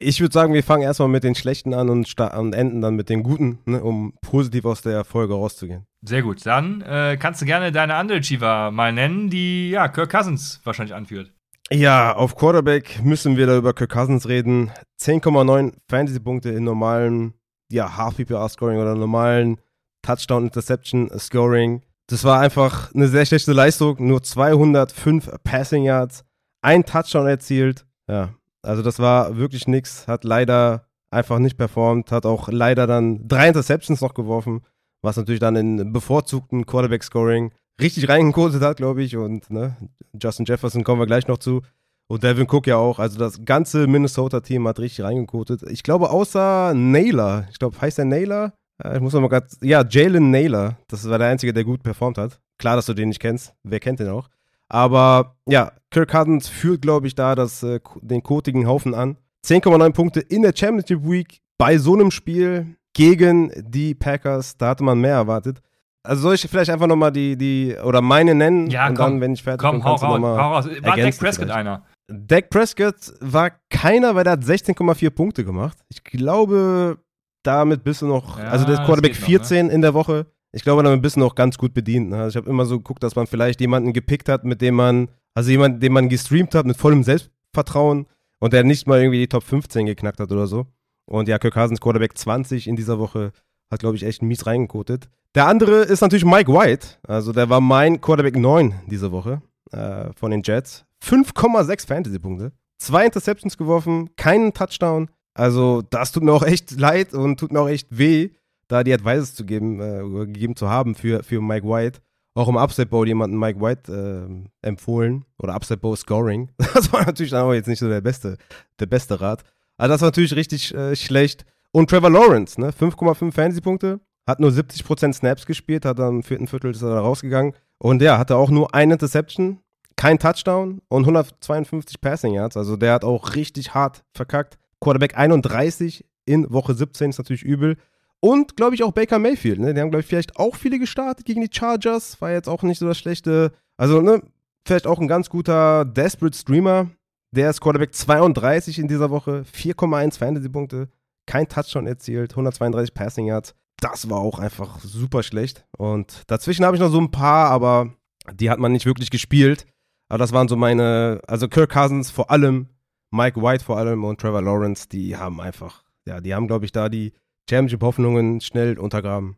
Ich würde sagen, wir fangen erstmal mit den schlechten an und, und enden dann mit den guten, ne, um positiv aus der Folge rauszugehen. Sehr gut. Dann äh, kannst du gerne deine Underachiever mal nennen, die ja Kirk Cousins wahrscheinlich anführt. Ja, auf Quarterback müssen wir da über Kirk Cousins reden. 10,9 Fantasy-Punkte in normalen ja, Half-PPR-Scoring oder normalen Touchdown-Interception-Scoring. Das war einfach eine sehr schlechte Leistung. Nur 205 Passing Yards, ein Touchdown erzielt. Ja, also das war wirklich nichts. Hat leider einfach nicht performt. Hat auch leider dann drei Interceptions noch geworfen was natürlich dann in bevorzugten Quarterback-Scoring richtig reingekotet hat, glaube ich. Und ne, Justin Jefferson kommen wir gleich noch zu. Und Devin Cook ja auch. Also das ganze Minnesota-Team hat richtig reingekotet. Ich glaube, außer Naylor. Ich glaube, heißt der Naylor? Ich muss noch mal gerade. Ja, Jalen Naylor. Das war der Einzige, der gut performt hat. Klar, dass du den nicht kennst. Wer kennt den auch? Aber ja, Kirk Cousins führt, glaube ich, da das, äh, den kotigen Haufen an. 10,9 Punkte in der Championship Week bei so einem Spiel gegen die Packers. Da hatte man mehr erwartet. Also soll ich vielleicht einfach nochmal die, die, oder meine nennen? Ja, und komm, dann, wenn ich fertig komm, bin, hau, raus, hau raus. War Dak Prescott vielleicht. einer? Dak Prescott war keiner, weil er hat 16,4 Punkte gemacht. Ich glaube, damit bist du noch, ja, also der Quarterback 14 noch, ne? in der Woche. Ich glaube, damit bist du noch ganz gut bedient. Ne? Also ich habe immer so geguckt, dass man vielleicht jemanden gepickt hat, mit dem man, also jemanden, den man gestreamt hat, mit vollem Selbstvertrauen und der nicht mal irgendwie die Top 15 geknackt hat oder so. Und ja, Kirk Cousins Quarterback 20 in dieser Woche hat, glaube ich, echt mies reingekotet. Der andere ist natürlich Mike White. Also der war mein Quarterback 9 diese Woche äh, von den Jets. 5,6 Fantasy-Punkte. Zwei Interceptions geworfen, keinen Touchdown. Also das tut mir auch echt leid und tut mir auch echt weh, da die Advices zu geben, äh, gegeben zu haben für, für Mike White. Auch im Upset Bowl jemanden Mike White äh, empfohlen oder Upset Bowl Scoring. Das war natürlich dann auch jetzt nicht so der beste, der beste Rat. Also das war natürlich richtig äh, schlecht. Und Trevor Lawrence, ne? 5,5 Fantasy-Punkte, hat nur 70% Snaps gespielt, hat dann im vierten Viertel ist er da rausgegangen. Und ja, hatte auch nur eine Interception, kein Touchdown und 152 Passing Yards. Also der hat auch richtig hart verkackt. Quarterback 31 in Woche 17 ist natürlich übel. Und glaube ich auch Baker Mayfield. Ne? Die haben, glaube ich, vielleicht auch viele gestartet gegen die Chargers. War jetzt auch nicht so das schlechte. Also, ne, vielleicht auch ein ganz guter Desperate Streamer. Der ist Quarterback 32 in dieser Woche, 4,1 Fantasy-Punkte, kein Touchdown erzielt, 132 Passing Yards. Das war auch einfach super schlecht. Und dazwischen habe ich noch so ein paar, aber die hat man nicht wirklich gespielt. Aber das waren so meine, also Kirk Cousins vor allem, Mike White vor allem und Trevor Lawrence, die haben einfach, ja, die haben, glaube ich, da die Championship-Hoffnungen schnell untergraben.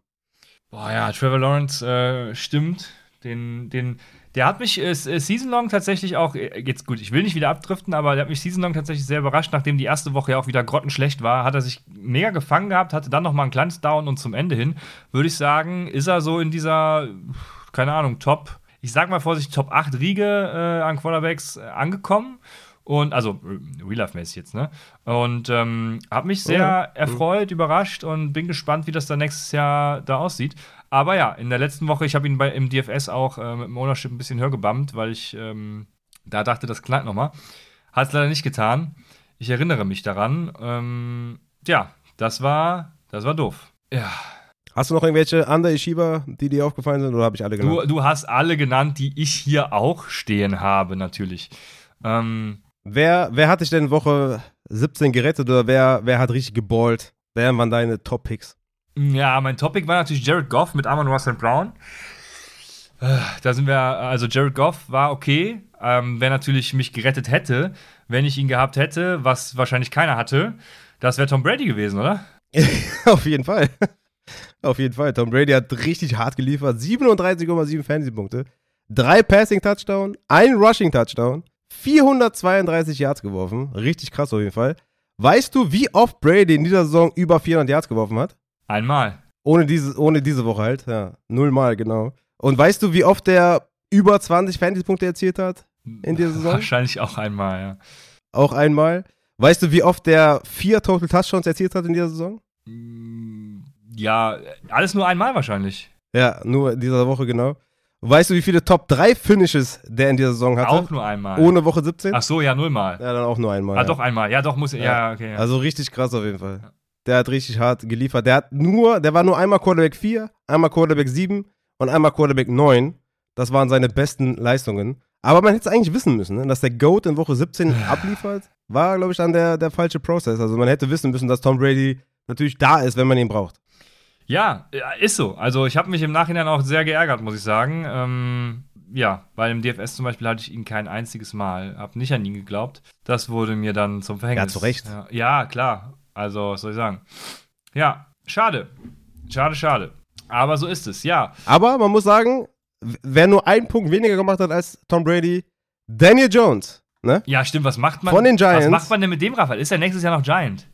Boah, ja, Trevor Lawrence äh, stimmt. Den, den, der hat mich äh, äh Season Long tatsächlich auch, äh, jetzt gut, ich will nicht wieder abdriften, aber der hat mich Season Long tatsächlich sehr überrascht, nachdem die erste Woche ja auch wieder grottenschlecht war, hat er sich mega gefangen gehabt, hatte dann noch mal ein kleines Down und zum Ende hin, würde ich sagen, ist er so in dieser, keine Ahnung, Top, ich sag mal vorsichtig, Top 8 Riege äh, an Quarterbacks äh, angekommen. Und also Real Life-mäßig jetzt, ne? Und ähm, habe mich sehr ja. erfreut, überrascht und bin gespannt, wie das dann nächstes Jahr da aussieht. Aber ja, in der letzten Woche, ich habe ihn bei, im DFS auch äh, mit dem Ownership ein bisschen höher gebammt, weil ich ähm, da dachte, das knallt nochmal. Hat es leider nicht getan. Ich erinnere mich daran. Ähm, ja, das war, das war doof. Ja. Hast du noch irgendwelche andere Yeshiva, die dir aufgefallen sind, oder habe ich alle genannt? Du, du, hast alle genannt, die ich hier auch stehen habe, natürlich. Ähm, Wer, wer hat dich denn Woche 17 gerettet oder wer, wer hat richtig geballt? Wer waren deine Top-Picks? Ja, mein Topic war natürlich Jared Goff mit Amon Russell Brown. Äh, da sind wir, also Jared Goff war okay. Ähm, wer natürlich mich gerettet hätte, wenn ich ihn gehabt hätte, was wahrscheinlich keiner hatte, das wäre Tom Brady gewesen, oder? Auf jeden Fall. Auf jeden Fall. Tom Brady hat richtig hart geliefert. 37,7 Fantasy-Punkte. Drei Passing-Touchdown, ein Rushing-Touchdown. 432 Yards geworfen. Richtig krass auf jeden Fall. Weißt du, wie oft Brady in dieser Saison über 400 Yards geworfen hat? Einmal. Ohne diese, ohne diese Woche halt, ja. Nullmal, genau. Und weißt du, wie oft der über 20 Fantasy-Punkte erzielt hat in dieser Saison? Wahrscheinlich auch einmal, ja. Auch einmal. Weißt du, wie oft der vier Total Touchdowns erzielt hat in dieser Saison? Ja, alles nur einmal wahrscheinlich. Ja, nur in dieser Woche, genau. Weißt du, wie viele Top 3 Finishes der in dieser Saison hatte? Auch nur einmal. Ohne Woche 17? Ach so, ja, nullmal. Ja, dann auch nur einmal. Ah, ja. doch einmal. Ja, doch, muss ja, ja okay. Ja. Also richtig krass auf jeden Fall. Der hat richtig hart geliefert. Der hat nur, der war nur einmal Quarterback 4, einmal Quarterback 7 und einmal Quarterback 9. Das waren seine besten Leistungen. Aber man hätte es eigentlich wissen müssen, ne? dass der GOAT in Woche 17 abliefert, war, glaube ich, dann der, der falsche Prozess. Also man hätte wissen müssen, dass Tom Brady natürlich da ist, wenn man ihn braucht. Ja, ist so. Also ich habe mich im Nachhinein auch sehr geärgert, muss ich sagen. Ähm, ja, weil im DFS zum Beispiel hatte ich ihn kein einziges Mal, habe nicht an ihn geglaubt. Das wurde mir dann zum Verhängnis. Ja, zu Recht. Ja, ja, klar. Also, was soll ich sagen? Ja, schade. Schade, schade. Aber so ist es, ja. Aber man muss sagen, wer nur einen Punkt weniger gemacht hat als Tom Brady, Daniel Jones. Ne? Ja, stimmt. Was macht man? Von den Giants. Was macht man denn mit dem, Raphael? Ist er nächstes Jahr noch Giant?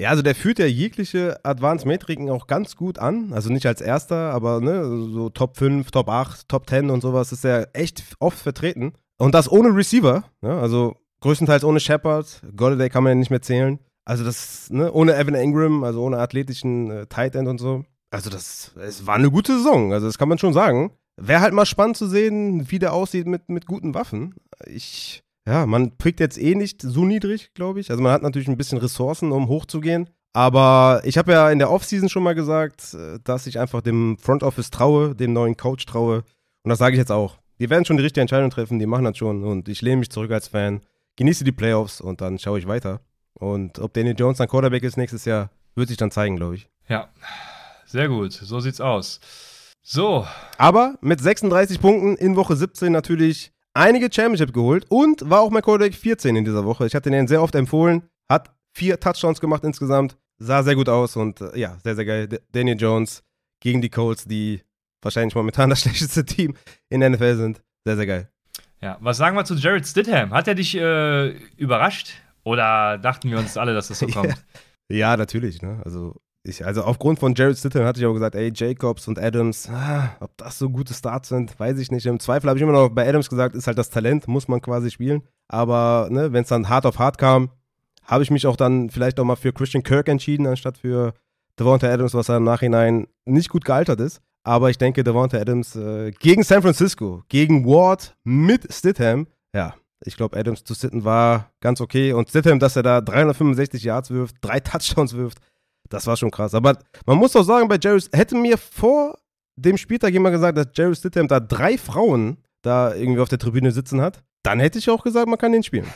Ja, also der führt ja jegliche Advanced-Metriken auch ganz gut an. Also nicht als erster, aber ne, so Top 5, Top 8, Top 10 und sowas ist er echt oft vertreten. Und das ohne Receiver, ne? also größtenteils ohne Shepard. Golladay kann man ja nicht mehr zählen. Also das, ne, ohne Evan Ingram, also ohne athletischen äh, Tight End und so. Also das, es war eine gute Saison, also das kann man schon sagen. Wäre halt mal spannend zu sehen, wie der aussieht mit, mit guten Waffen. Ich ja, man pickt jetzt eh nicht so niedrig, glaube ich. Also man hat natürlich ein bisschen Ressourcen, um hochzugehen. Aber ich habe ja in der Offseason schon mal gesagt, äh, dass ich einfach dem Front Office traue, dem neuen Coach traue. Und das sage ich jetzt auch. Die werden schon die richtige Entscheidung treffen, die machen das schon. Und ich lehne mich zurück als Fan, genieße die Playoffs und dann schaue ich weiter. Und ob Daniel Jones dann Quarterback ist nächstes Jahr, wird sich dann zeigen, glaube ich. Ja, sehr gut. So sieht's aus. So. Aber mit 36 Punkten in Woche 17 natürlich einige Championship geholt und war auch mein Quarterback 14 in dieser Woche. Ich hatte den sehr oft empfohlen, hat vier Touchdowns gemacht insgesamt, sah sehr gut aus und äh, ja, sehr, sehr geil. Daniel Jones gegen die Colts, die wahrscheinlich momentan das schlechteste Team in der NFL sind. Sehr, sehr geil. Ja, was sagen wir zu Jared Stidham? Hat er dich äh, überrascht? Oder dachten wir uns alle, dass das so kommt? ja, ja, natürlich. Ne? Also, ich, also aufgrund von Jared Stidham hatte ich auch gesagt, ey, Jacobs und Adams, ah, ob das so gute Starts sind, weiß ich nicht. Im Zweifel habe ich immer noch bei Adams gesagt, ist halt das Talent, muss man quasi spielen. Aber ne, wenn es dann hart auf hart kam, habe ich mich auch dann vielleicht auch mal für Christian Kirk entschieden, anstatt für Devonta Adams, was er im Nachhinein nicht gut gealtert ist. Aber ich denke, Devonta Adams äh, gegen San Francisco, gegen Ward mit Stidham, ja, ich glaube, Adams zu sitten war ganz okay. Und Stidham, dass er da 365 Yards wirft, drei Touchdowns wirft, das war schon krass. Aber man muss doch sagen, bei Jerry, hätte mir vor dem Spieltag jemand gesagt, dass Jerry Stidham da drei Frauen da irgendwie auf der Tribüne sitzen hat, dann hätte ich auch gesagt, man kann den spielen.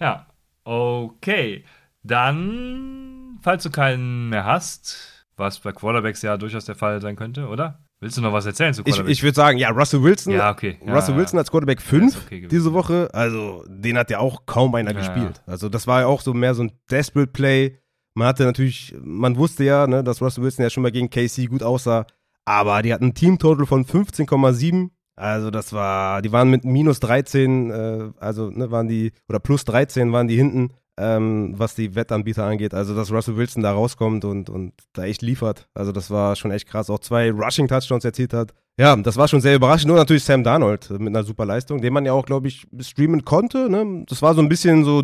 Ja, okay. Dann, falls du keinen mehr hast, was bei Quarterbacks ja durchaus der Fall sein könnte, oder? Willst du noch was erzählen zu Quarterbacks? Ich, ich würde sagen, ja, Russell Wilson. Ja, okay. Ja, Russell Wilson als Quarterback 5 okay diese Woche. Also, den hat ja auch kaum einer ja, gespielt. Also, das war ja auch so mehr so ein Desperate Play. Man hatte natürlich, man wusste ja, ne, dass Russell Wilson ja schon mal gegen KC gut aussah. Aber die hatten ein Teamtotal von 15,7. Also, das war, die waren mit minus 13, äh, also, ne, waren die, oder plus 13 waren die hinten ähm, was die Wettanbieter angeht. Also, dass Russell Wilson da rauskommt und, und da echt liefert. Also, das war schon echt krass. Auch zwei Rushing-Touchdowns erzielt hat. Ja, das war schon sehr überraschend. Nur natürlich Sam Darnold mit einer super Leistung, den man ja auch, glaube ich, streamen konnte. Ne? Das war so ein bisschen so,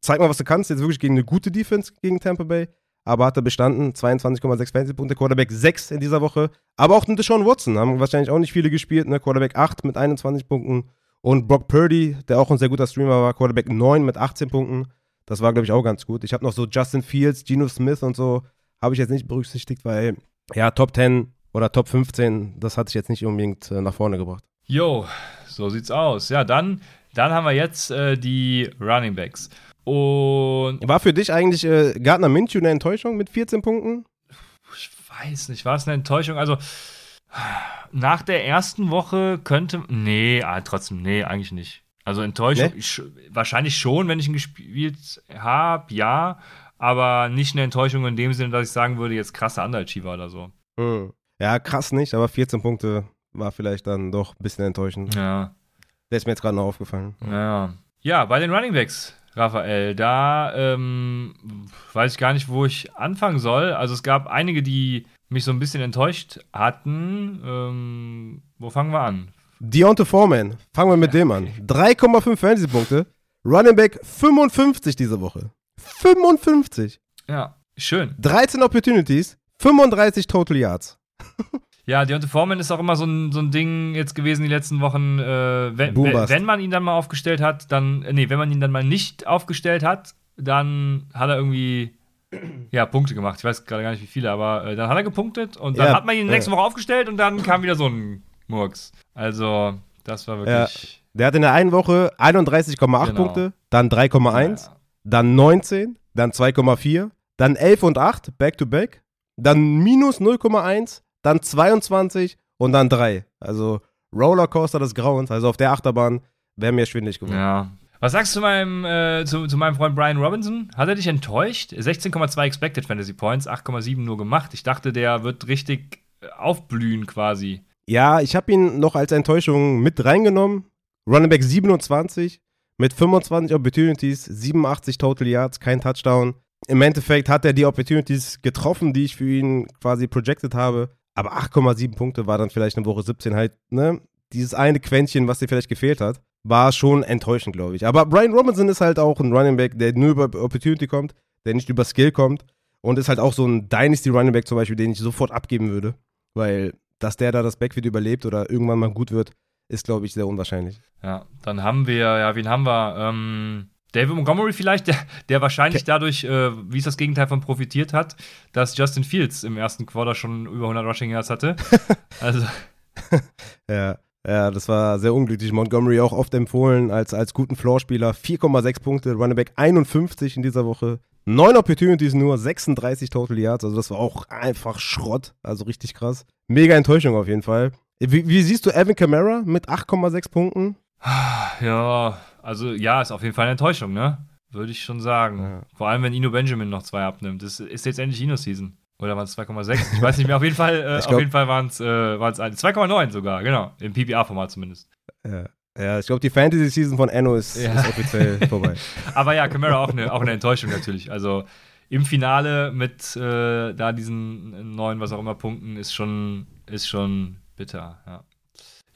zeig mal, was du kannst. Jetzt wirklich gegen eine gute Defense gegen Tampa Bay. Aber hat er bestanden. 22,6 Fantasy-Punkte. Quarterback 6 in dieser Woche. Aber auch Deshaun Watson haben wahrscheinlich auch nicht viele gespielt. Ne? Quarterback 8 mit 21 Punkten. Und Brock Purdy, der auch ein sehr guter Streamer war, Quarterback 9 mit 18 Punkten. Das war, glaube ich, auch ganz gut. Ich habe noch so Justin Fields, Geno Smith und so, habe ich jetzt nicht berücksichtigt, weil, ja, Top 10 oder Top 15, das hatte ich jetzt nicht unbedingt äh, nach vorne gebracht. Jo, so sieht's aus. Ja, dann, dann haben wir jetzt äh, die Running Backs. Und war für dich eigentlich äh, Gardner Minshew eine Enttäuschung mit 14 Punkten? Ich weiß nicht, war es eine Enttäuschung? Also nach der ersten Woche könnte. Nee, ah, trotzdem, nee, eigentlich nicht. Also Enttäuschung, nee? ich, wahrscheinlich schon, wenn ich ihn gespielt habe, ja, aber nicht eine Enttäuschung in dem Sinne, dass ich sagen würde, jetzt krasser Underachiever oder so. Hm. Ja, krass nicht, aber 14 Punkte war vielleicht dann doch ein bisschen enttäuschend. Ja. Der ist mir jetzt gerade noch aufgefallen. Ja. Ja, bei den Running Backs, Raphael, da ähm, weiß ich gar nicht, wo ich anfangen soll. Also es gab einige, die mich so ein bisschen enttäuscht hatten. Ähm, wo fangen wir an? Deontay Foreman, fangen wir mit dem an. 3,5 Fantasy-Punkte. Running Back 55 diese Woche. 55. Ja, schön. 13 Opportunities, 35 Total Yards. Ja, Deontay Foreman ist auch immer so ein, so ein Ding jetzt gewesen die letzten Wochen. Äh, wenn, wenn, man ihn dann mal aufgestellt hat, dann, äh, nee, wenn man ihn dann mal nicht aufgestellt hat, dann hat er irgendwie ja, Punkte gemacht. Ich weiß gerade gar nicht, wie viele, aber äh, dann hat er gepunktet und dann ja, hat man ihn nächste Woche aufgestellt und dann kam wieder so ein Murks. Also, das war wirklich. Ja, der hat in der einen Woche 31,8 genau. Punkte, dann 3,1, ja. dann 19, dann 2,4, dann 11 und 8, back to back, dann minus 0,1, dann 22 und dann 3. Also Rollercoaster des Grauens. Also auf der Achterbahn wäre mir schwindlig geworden. Ja. Was sagst du zu meinem, äh, zu, zu, meinem Freund Brian Robinson? Hat er dich enttäuscht? 16,2 Expected Fantasy Points, 8,7 nur gemacht. Ich dachte, der wird richtig aufblühen quasi. Ja, ich habe ihn noch als Enttäuschung mit reingenommen. Running Back 27 mit 25 Opportunities, 87 Total Yards, kein Touchdown. Im Endeffekt hat er die Opportunities getroffen, die ich für ihn quasi projected habe. Aber 8,7 Punkte war dann vielleicht in Woche 17 halt, ne? Dieses eine Quäntchen, was dir vielleicht gefehlt hat, war schon enttäuschend, glaube ich. Aber Brian Robinson ist halt auch ein Running Back, der nur über Opportunity kommt, der nicht über Skill kommt. Und ist halt auch so ein Dynasty Running Back zum Beispiel, den ich sofort abgeben würde. Weil dass der da das Backfield überlebt oder irgendwann mal gut wird, ist, glaube ich, sehr unwahrscheinlich. Ja, dann haben wir, ja, wen haben wir? Ähm, David Montgomery vielleicht, der, der wahrscheinlich dadurch, äh, wie es das Gegenteil von profitiert hat, dass Justin Fields im ersten Quarter schon über 100 Rushing Yards hatte. also. ja. Ja, das war sehr unglücklich. Montgomery auch oft empfohlen als, als guten Floorspieler. 4,6 Punkte, Running Back 51 in dieser Woche. Neun Opportunities nur, 36 Total Yards. Also das war auch einfach Schrott. Also richtig krass. Mega Enttäuschung auf jeden Fall. Wie, wie siehst du Evan Kamara mit 8,6 Punkten? Ja, also ja, ist auf jeden Fall eine Enttäuschung, ne? Würde ich schon sagen. Ja. Vor allem, wenn Ino Benjamin noch zwei abnimmt. Das ist jetzt endlich Ino-Season. Oder waren es 2,6? Ich weiß nicht mehr. Auf jeden Fall, äh, Ich glaub- auf jeden Fall waren es äh, 2,9 sogar, genau. Im PPA-Format zumindest. Ja, ja ich glaube, die Fantasy-Season von Enno ist, Ja. ist offiziell vorbei. Aber ja, Camara auch eine, auch eine Enttäuschung natürlich. Also im Finale mit äh, da diesen neun, was auch immer, Punkten ist schon, ist schon bitter, ja.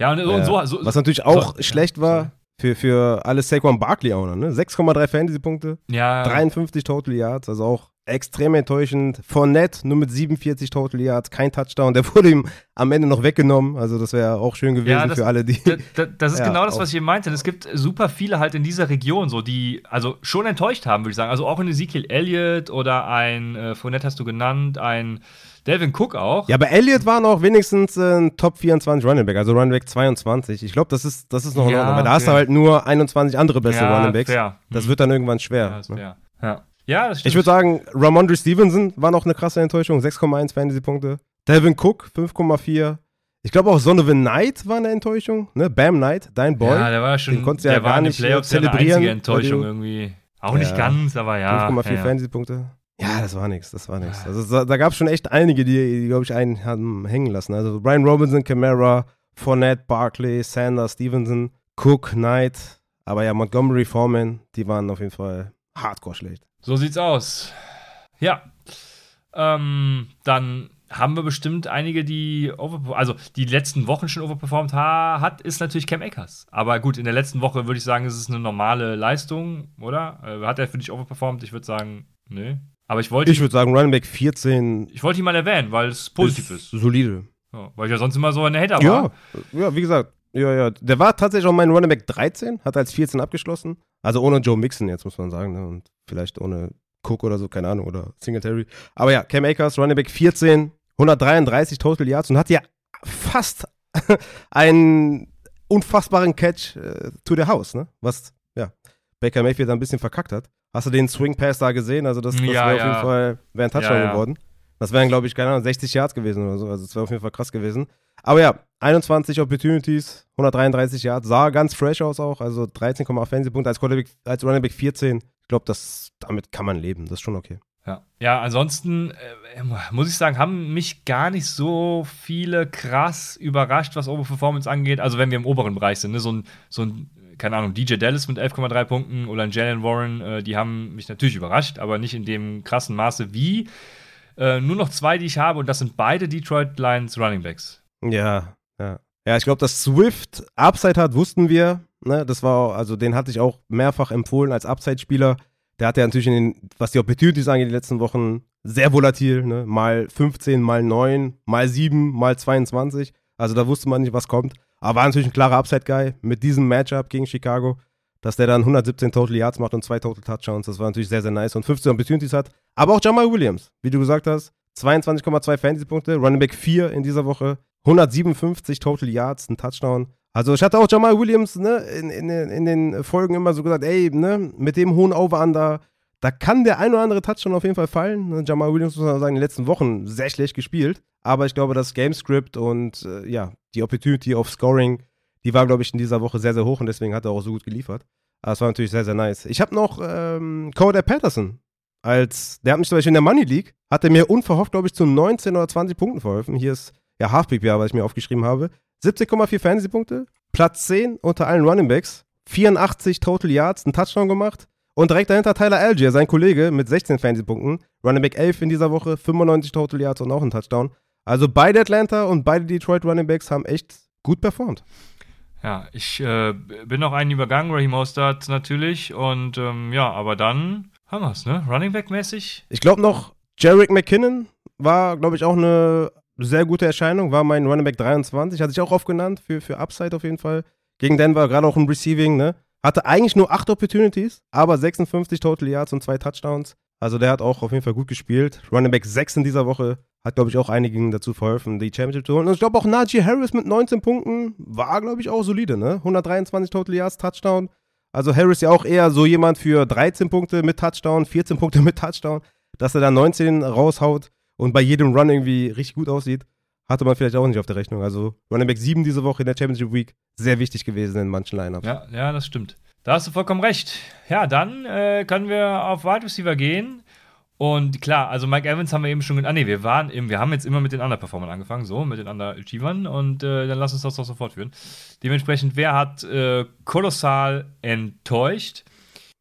Ja, und, Ja. und so, so. Was natürlich auch so- schlecht war für, für alle Saquon Barkley auch noch, ne? 6,3 Fantasy-Punkte, Ja, 53 Total Yards, also auch extrem enttäuschend. Fournette nur mit 47 Total Yards, kein Touchdown. Der wurde ihm am Ende noch weggenommen, also das wäre auch schön gewesen Ja, das- für alle, die. Da- da- Das ist Ja, genau das, was ich eben meinte. Es gibt super viele halt in dieser Region, so die also schon enttäuscht haben, würde ich sagen. Also auch in Ezekiel Elliott oder ein äh, Fournette hast du genannt, ein Delvin Cook auch. Ja, aber Elliott war noch wenigstens äh, ein Top 24 Running Back, also Running Back 22. Ich glaube, das ist, das ist noch in Ja, Ordnung, weil da hast du halt nur 21 andere beste Ja, Running Backs. fair. Das Hm. wird dann irgendwann schwer. Ja, ist ne? fair. Ja. Ja, das stimmt. Ich würde sagen, Ramondre Stevenson war noch eine krasse Enttäuschung, 6,1 Fantasy-Punkte. Delvin Cook, 5,4. Ich glaube auch Donovan Knight war eine Enttäuschung, ne? Bam Knight, dein Boy. Ja, der war schon, Den konntest du der ja war gar nicht, äh, Playoffs ja eine zelebrieren, Enttäuschung irgendwie. Auch nicht Ja. ganz, aber ja. 5,4 ja, ja. Fantasy-Punkte. Ja, das war nichts, das war nichts. Also da, da gab es schon echt einige, die, die glaube ich, einen haben hängen lassen. Also Brian Robinson, Camara, Fournette, Barkley, Sanders, Stevenson, Cook, Knight, aber ja, Montgomery, Foreman, die waren auf jeden Fall hardcore schlecht. So sieht's aus. Ja. Ähm, dann haben wir bestimmt einige, die also die letzten Wochen schon overperformed ha hat, ist natürlich Cam Akers. Aber gut, in der letzten Woche würde ich sagen, ist es eine normale Leistung, oder? Äh, hat er für dich overperformed? Ich würde sagen, nö. Aber ich wollte, Ich würde sagen, Running Back 14 ich wollte ihn mal erwähnen, weil es positiv ist. solide. Ja, weil ich ja sonst immer so ein Hater Ja, war. ja, wie gesagt, ja, ja. Der war tatsächlich auch mein Running Back 13, hat als 14 abgeschlossen. Also ohne Joe Mixon jetzt, muss man sagen. Ne? Und vielleicht ohne Cook oder so, keine Ahnung, oder Singletary. Aber ja, Cam Akers, Running Back 14, 133 Total Yards und hat ja fast einen unfassbaren Catch äh, to the house, ne? Was, ja, Baker Mayfield da ein bisschen verkackt hat. Hast du den Swing Pass da gesehen? Also das, das Ja, wäre auf ja. jeden Fall, wäre ein Touchdown ja. geworden. Das wären, glaube ich, keine Ahnung, 60 Yards gewesen oder so. Also das wäre auf jeden Fall krass gewesen. Aber ja, 21 Opportunities, 133 Yards, sah ganz fresh aus auch, also 13,8 Fantasy-Punkte als, Quarterback- als Running Back 14. Ich glaube, damit kann man leben, das ist schon okay. Ja, ja ansonsten äh, muss ich sagen, haben mich gar nicht so viele krass überrascht, was Overperformance angeht. Also wenn wir im oberen Bereich sind, ne? so ein, so ein keine Ahnung, DJ Dallas mit 11,3 Punkten oder ein Jalen Warren, äh, die haben mich natürlich überrascht, aber nicht in dem krassen Maße wie. Äh, nur noch zwei, die ich habe, und das sind beide Detroit Lions Running Backs. Ja, ja. Ja, ich glaube, dass Swift Upside hat, wussten wir. Ne? Das war, also den hatte ich auch mehrfach empfohlen als Upside-Spieler. Der hat ja natürlich, in den, was die Opportunities angeht, die letzten Wochen sehr volatil. Ne? Mal 15, mal 9, mal 7, mal 22. Also da wusste man nicht, was kommt. Aber war natürlich ein klarer Upside-Guy mit diesem Matchup gegen Chicago, dass der dann 117 Total Yards macht und zwei Total Touchdowns. Das war natürlich sehr, sehr nice und 15 Opportunities hat. Aber auch Jamal Williams, wie du gesagt hast, 22,2 Fantasy-Punkte, Running Back 4 in dieser Woche, 157 Total Yards, ein Touchdown. Also ich hatte auch Jamal Williams ne, in, in, in den Folgen immer so gesagt, ey, ne, mit dem hohen Over-Under, da kann der ein oder andere Touchdown auf jeden Fall fallen. Ne, Jamal Williams, muss man sagen, in den letzten Wochen sehr schlecht gespielt. Aber ich glaube, das Gamescript und äh, ja, die Opportunity of Scoring, die war, glaube ich, in dieser Woche sehr, sehr hoch und deswegen hat er auch so gut geliefert. Aber es war natürlich sehr, sehr nice. Ich habe noch ähm, Cody Patterson als, der hat mich zum Beispiel in der Money League, hat er mir unverhofft, glaube ich, zu 19 oder 20 Punkten verholfen. Hier ist ja Half PPA, was ich mir aufgeschrieben habe. 17,4 Fantasy-Punkte, Platz 10 unter allen Running Backs, 84 Total Yards, einen Touchdown gemacht. Und direkt dahinter Tyler Algier, sein Kollege, mit 16 Fantasy-Punkten. Running Back 11 in dieser Woche, 95 Total Yards und auch einen Touchdown. Also beide Atlanta und beide Detroit Running Backs haben echt gut performt. Ja, ich äh, bin noch einen übergangen, Raheem Mostert natürlich. Und ähm, ja, aber dann haben wir es, ne? Running Back-mäßig. Ich glaube noch, Jarek McKinnon war, glaube ich, auch eine sehr gute Erscheinung, war mein Running Back 23, hatte ich auch oft genannt, für, für Upside auf jeden Fall. Gegen Denver, gerade auch im Receiving, ne? Hatte eigentlich nur 8 Opportunities, aber 56 Total Yards und zwei Touchdowns. Also der hat auch auf jeden Fall gut gespielt. Running Back 6 in dieser Woche hat, glaube ich, auch einigen dazu verholfen, die Championship zu holen. Und ich glaube auch Najee Harris mit 19 Punkten war, glaube ich, auch solide, ne? 123 Total Yards, Touchdown. Also Harris ja auch eher so jemand für 13 Punkte mit Touchdown, 14 Punkte mit Touchdown, dass er da 19 raushaut und bei jedem Run irgendwie richtig gut aussieht, hatte man vielleicht auch nicht auf der Rechnung. Also Running Back 7 diese Woche in der Championship Week, sehr wichtig gewesen in manchen Lineups. Ja, ja, das stimmt. Da hast du vollkommen recht. Ja, dann äh, können wir auf Wide Receiver gehen. Und klar, also Mike Evans haben wir eben schon. Ah, nee, wir waren eben, wir haben jetzt immer mit den Underperformern angefangen, so, mit den Underachievern. Und äh, dann lass uns das doch so fortführen. Dementsprechend, wer hat äh, kolossal enttäuscht?